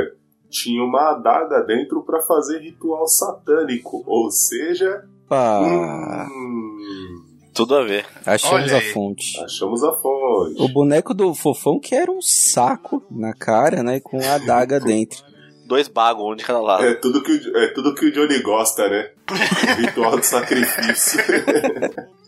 tinha uma adaga dentro pra fazer ritual satânico. Ou seja, Pá, hum, Tudo a ver. achamos a fonte. achamos a fonte. O boneco do fofão que era um saco na cara, né? Com a adaga dentro. Dois bagos, um de cada lado. É tudo que o, é tudo que o Johnny gosta, né? Ritual de sacrifício.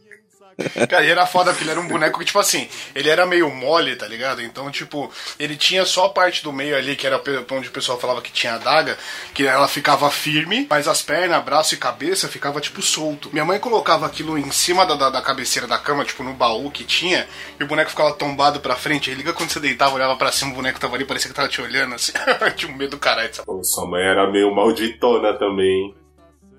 Cara, e era foda porque ele era um boneco que, tipo assim, ele era meio mole, tá ligado? Então, tipo, ele tinha só a parte do meio ali, que era onde o pessoal falava que tinha adaga, que ela ficava firme, mas as pernas, braço e cabeça ficava, tipo, solto. Minha mãe colocava aquilo em cima da, da, da cabeceira da cama, tipo, no baú que tinha, e o boneco ficava tombado pra frente. Aí liga quando você deitava, olhava pra cima, o boneco tava ali, parecia que tava te olhando, assim. tinha um medo do caralho, sabe? Pô, sua mãe era meio malditona também, hein?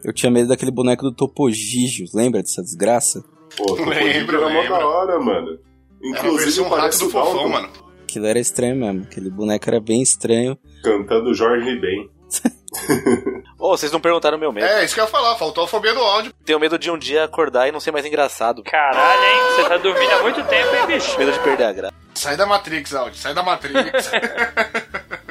Eu tinha medo daquele boneco do Topogijo, lembra dessa desgraça? Pô, Lembro, era mó da hora, mano. Era Inclusive, parecia um rato parece do o Dalton fofão, mano. Aquilo era estranho mesmo, aquele boneco era bem estranho. Cantando Jorge Ben. Ô, vocês não perguntaram meu medo. É, isso que eu ia falar, faltou a fobia do áudio. Tenho medo de um dia acordar e não ser mais engraçado. Caralho, hein? Você tá dormindo há muito tempo, hein, bicho? Medo de perder a graça. Sai da Matrix, áudio, sai da Matrix.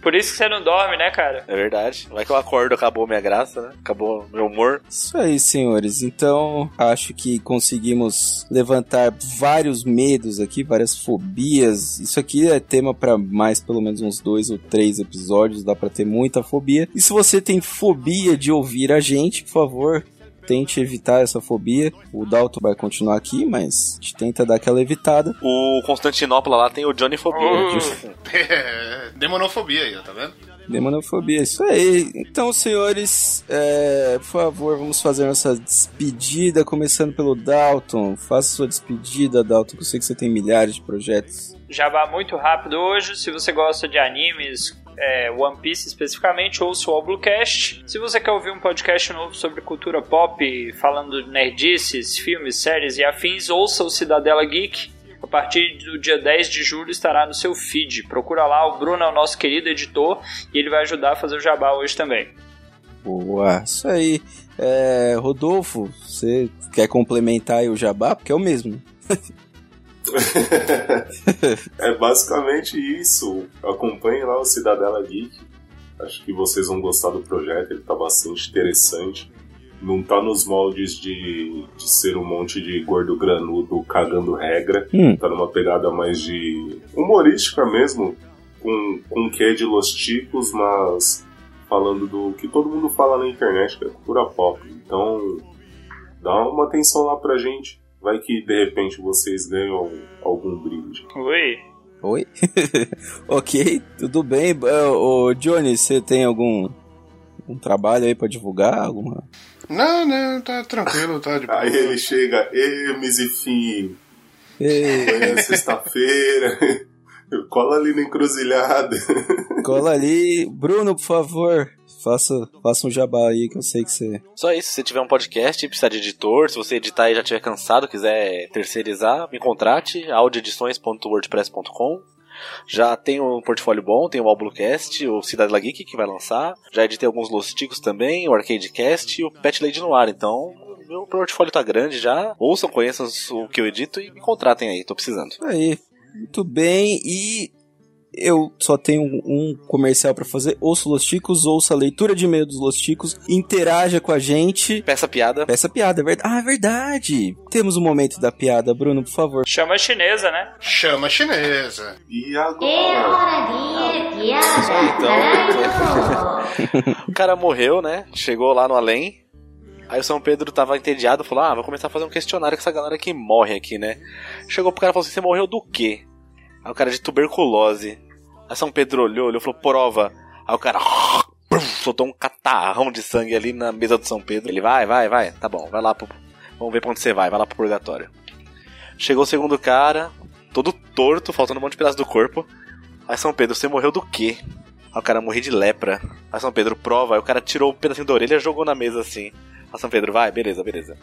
Por isso que você não dorme, né, cara? É verdade. Vai que eu acordo, acabou minha graça, né? Acabou meu humor. Isso aí, senhores. Então, acho que conseguimos levantar vários medos aqui, várias fobias. Isso aqui é tema para mais pelo menos uns dois ou três episódios. Dá para ter muita fobia. E se você tem fobia de ouvir a gente, por favor, tente evitar essa fobia. O Dalton vai continuar aqui, mas a gente tenta dar aquela evitada. O Constantinopla lá tem o Johnny Fobia. Uh. É, Demonofobia aí, tá vendo? Demonofobia, isso aí. Então, senhores, é, por favor, vamos fazer nossa despedida, começando pelo Dalton. Faça sua despedida, Dalton, que eu sei que você tem milhares de projetos. Jabá muito rápido hoje. Se você gosta de animes, é, One Piece especificamente, ouça o Oblocast. Se você quer ouvir um podcast novo sobre cultura pop, falando de nerdices, filmes, séries e afins, ouça o Cidadela Geek. A partir do dia 10 de julho estará no seu feed. Procura lá, o Bruno é o nosso querido editor e ele vai ajudar a fazer o jabá hoje também. Boa, isso aí. É, Rodolfo, você quer complementar o jabá? Porque é o mesmo. é basicamente isso. Acompanhe lá o Cidadela Geek. Acho que vocês vão gostar do projeto, ele tá bastante interessante. Não tá nos moldes de, de ser um monte de gordo granudo cagando regra. Hum. Tá numa pegada mais de humorística mesmo, com, com um quê de Los Ticos, mas falando do que todo mundo fala na internet, que é cultura pop. Então, dá uma atenção lá pra gente. Vai que de repente vocês ganham algum brinde. Oi. Oi? ok, tudo bem. Ô, Johnny, você tem algum um trabalho aí pra divulgar? Alguma... Não, não, tá tranquilo, tá de boa. Aí ele chega, ê, Mizifim, Ei, amanhã é sexta-feira, cola ali na encruzilhada. cola ali. Bruno, por favor, faça, faça um jabá aí que eu sei que você. Só isso, se você tiver um podcast, precisar de editor, se você editar e já estiver cansado, quiser terceirizar, me contrate, audioedições.wordpress.com. Já tem um portfólio bom, tem o Alblucast, o Cidade La Geek que vai lançar. Já editei alguns Losticos também, o Arcadecast e o Pet Lady no ar. Então, meu portfólio tá grande já. Ouçam, conheçam o que eu edito e me contratem aí, tô precisando. Aí. Muito bem. E eu só tenho um comercial pra fazer. Ouça Los Ticos, ouça a leitura de e-mail dos Los Ticos, interaja com a gente. Peça piada. Peça piada, é verdade. Ah, é verdade. Temos o momento da piada, Bruno, por favor. Chama a chinesa, né? Chama a chinesa. E É agora? hora de piada. Então, o cara morreu, né? Chegou lá no além. Aí o São Pedro tava entediado, falou: Ah, vou começar a fazer um questionário com essa galera que morre aqui, né? Chegou pro cara e falou assim: Você morreu do quê? Aí o cara de tuberculose. Aí São Pedro olhou, olhou e falou: Prova. Aí o cara soltou um catarrão de sangue ali na mesa do São Pedro. Ele vai, vai, vai, tá bom, vai lá pro. Vamos ver pra onde você vai, vai lá pro purgatório. Chegou o segundo cara, todo torto, faltando um monte de pedaço do corpo. Aí São Pedro, você morreu do quê? Aí o cara morri de lepra. Aí São Pedro prova, aí o cara tirou um pedacinho da orelha e jogou na mesa assim. Aí São Pedro, vai, beleza, beleza.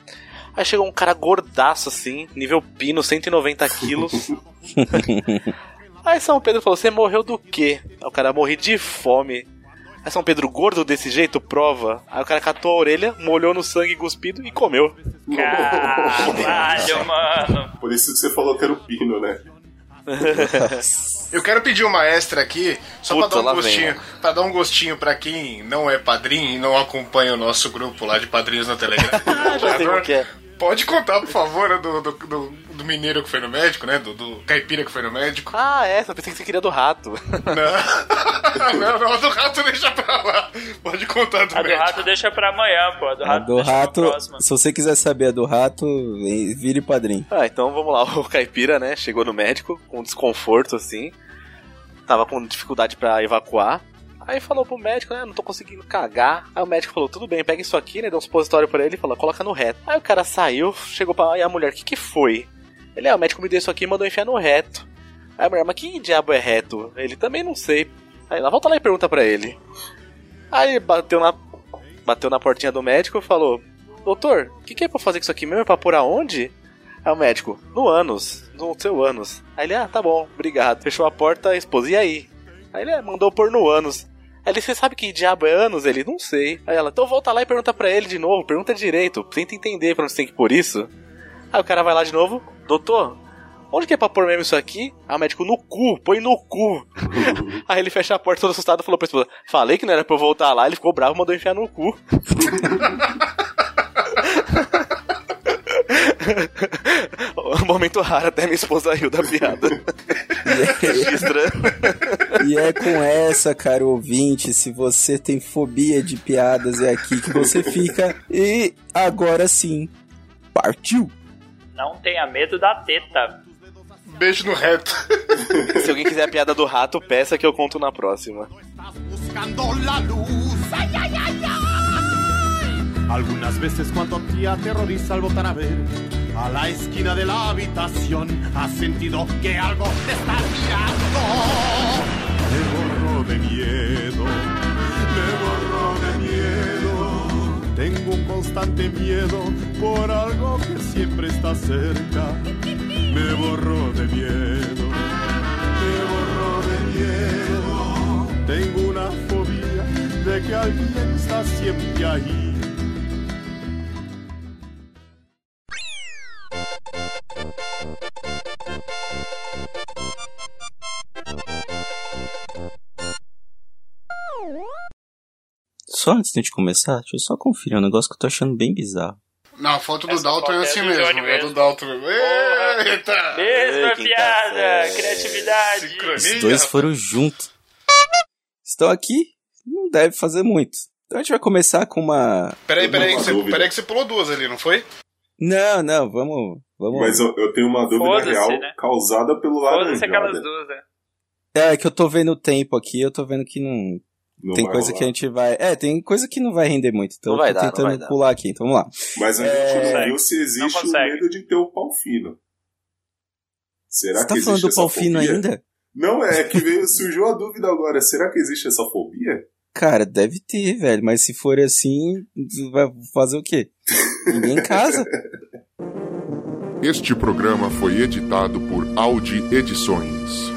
Aí chegou um cara gordaço assim, nível pino, 190 quilos. aí São Pedro falou, você morreu do quê? Aí o cara, morri de fome. Aí São Pedro, gordo desse jeito, prova. Aí o cara catou a orelha, molhou no sangue cuspido e comeu. Caralho, mano. Por isso que você falou que era o Pino, né? Eu quero pedir uma extra aqui, só Puta, pra dar um gostinho, para dar um gostinho para quem não é padrinho e não acompanha o nosso grupo lá de padrinhos no Telegram. Já sei qual que é. Pode contar, por favor, do, do, do, do mineiro que foi no médico, né? Do, do caipira que foi no médico. Ah, é, eu pensei que você queria do rato. Não, não, não, a do rato deixa pra lá. Pode contar do A do médico. rato deixa pra amanhã, pô. A do A rato, do deixa pra rato, se você quiser saber a do rato, vire padrinho. Ah, então vamos lá. O caipira, né, chegou no médico com desconforto, assim. Tava com dificuldade pra evacuar. Aí falou pro médico, né, não tô conseguindo cagar. Aí o médico falou, tudo bem, pega isso aqui, né, deu um supositório pra ele e falou, coloca no reto. Aí o cara saiu, chegou pra... Aí a mulher, o que que foi? Ele, ah, o médico me deu isso aqui e mandou enfiar no reto. Aí a mulher, mas que diabo é reto? Ele, também não sei. Aí ela, volta lá e pergunta pra ele. Aí bateu na, bateu na portinha do médico e falou, doutor, o que que é pra fazer com isso aqui mesmo? É pra pôr aonde? Aí o médico, no ânus, no seu ânus. Aí ele, ah, tá bom, obrigado. Fechou a porta, esposa, e aí? Aí ele, "É, mandou pôr no ânus. Ele, você sabe que diabo é ânus? Ele, não sei. Aí ela, então volta lá e pergunta pra ele de novo, pergunta direito, tenta entender pra onde você tem que pôr isso. Aí o cara vai lá de novo, doutor, onde que é pra pôr mesmo isso aqui? Aí o médico, no cu, põe no cu. aí ele fecha a porta todo assustado e falou pra esposa, falei que não era pra eu voltar lá, ele ficou bravo, mandou enfiar no cu. Momento raro, até minha esposa riu da piada. Estranho. E é com essa, caro ouvinte, se você tem fobia de piadas, é aqui que você fica. E agora sim, partiu! Não tenha medo da teta. Beijo no reto. Se alguém quiser a piada do rato, peça que eu conto na próxima. Algunas veces cuando te aterroriza al botar a ver a la esquina de la habitación, has sentido que algo te está mirando. Me borro de miedo, me borro de miedo. Tengo un constante miedo por algo que siempre está cerca. Me borro de miedo, me borro de miedo. Tengo una fobia de que alguien está siempre ahí. Só antes de a gente começar, deixa eu só conferir um negócio que eu tô achando bem bizarro. Não, a foto do Essa Dalton foto é é assim mesmo. Johnny É do mesmo. Dalton mesmo. Eita! Mesma Ei, quinta piada, série. criatividade. Sincronia. Os dois foram juntos. Estão aqui, não deve fazer muito. Então a gente vai começar com uma. Peraí, peraí, que você, peraí que você pulou duas ali, não foi? Não, não, vamos. vamos... Mas eu, eu tenho uma dúvida real né? causada pelo Foda-se aquelas laranjada. duas, né? É que eu tô vendo o tempo aqui, eu tô vendo que não. Não tem vai coisa rolar. que a gente vai. É, tem coisa que não vai render muito. Então Não vai eu tô dar, não tentando vai dar. pular aqui. Então vamos lá. Mas a É, gente não consegue. viu se existe Não o medo de ter o pau fino. Será Você que tá falando existe do pau fino fobia? ainda? Não, é que veio, surgiu a dúvida agora. Será que existe essa fobia? Cara, deve ter, velho. Mas se for assim, vai fazer o quê? Ninguém em casa. Este programa foi editado por Audi Edições.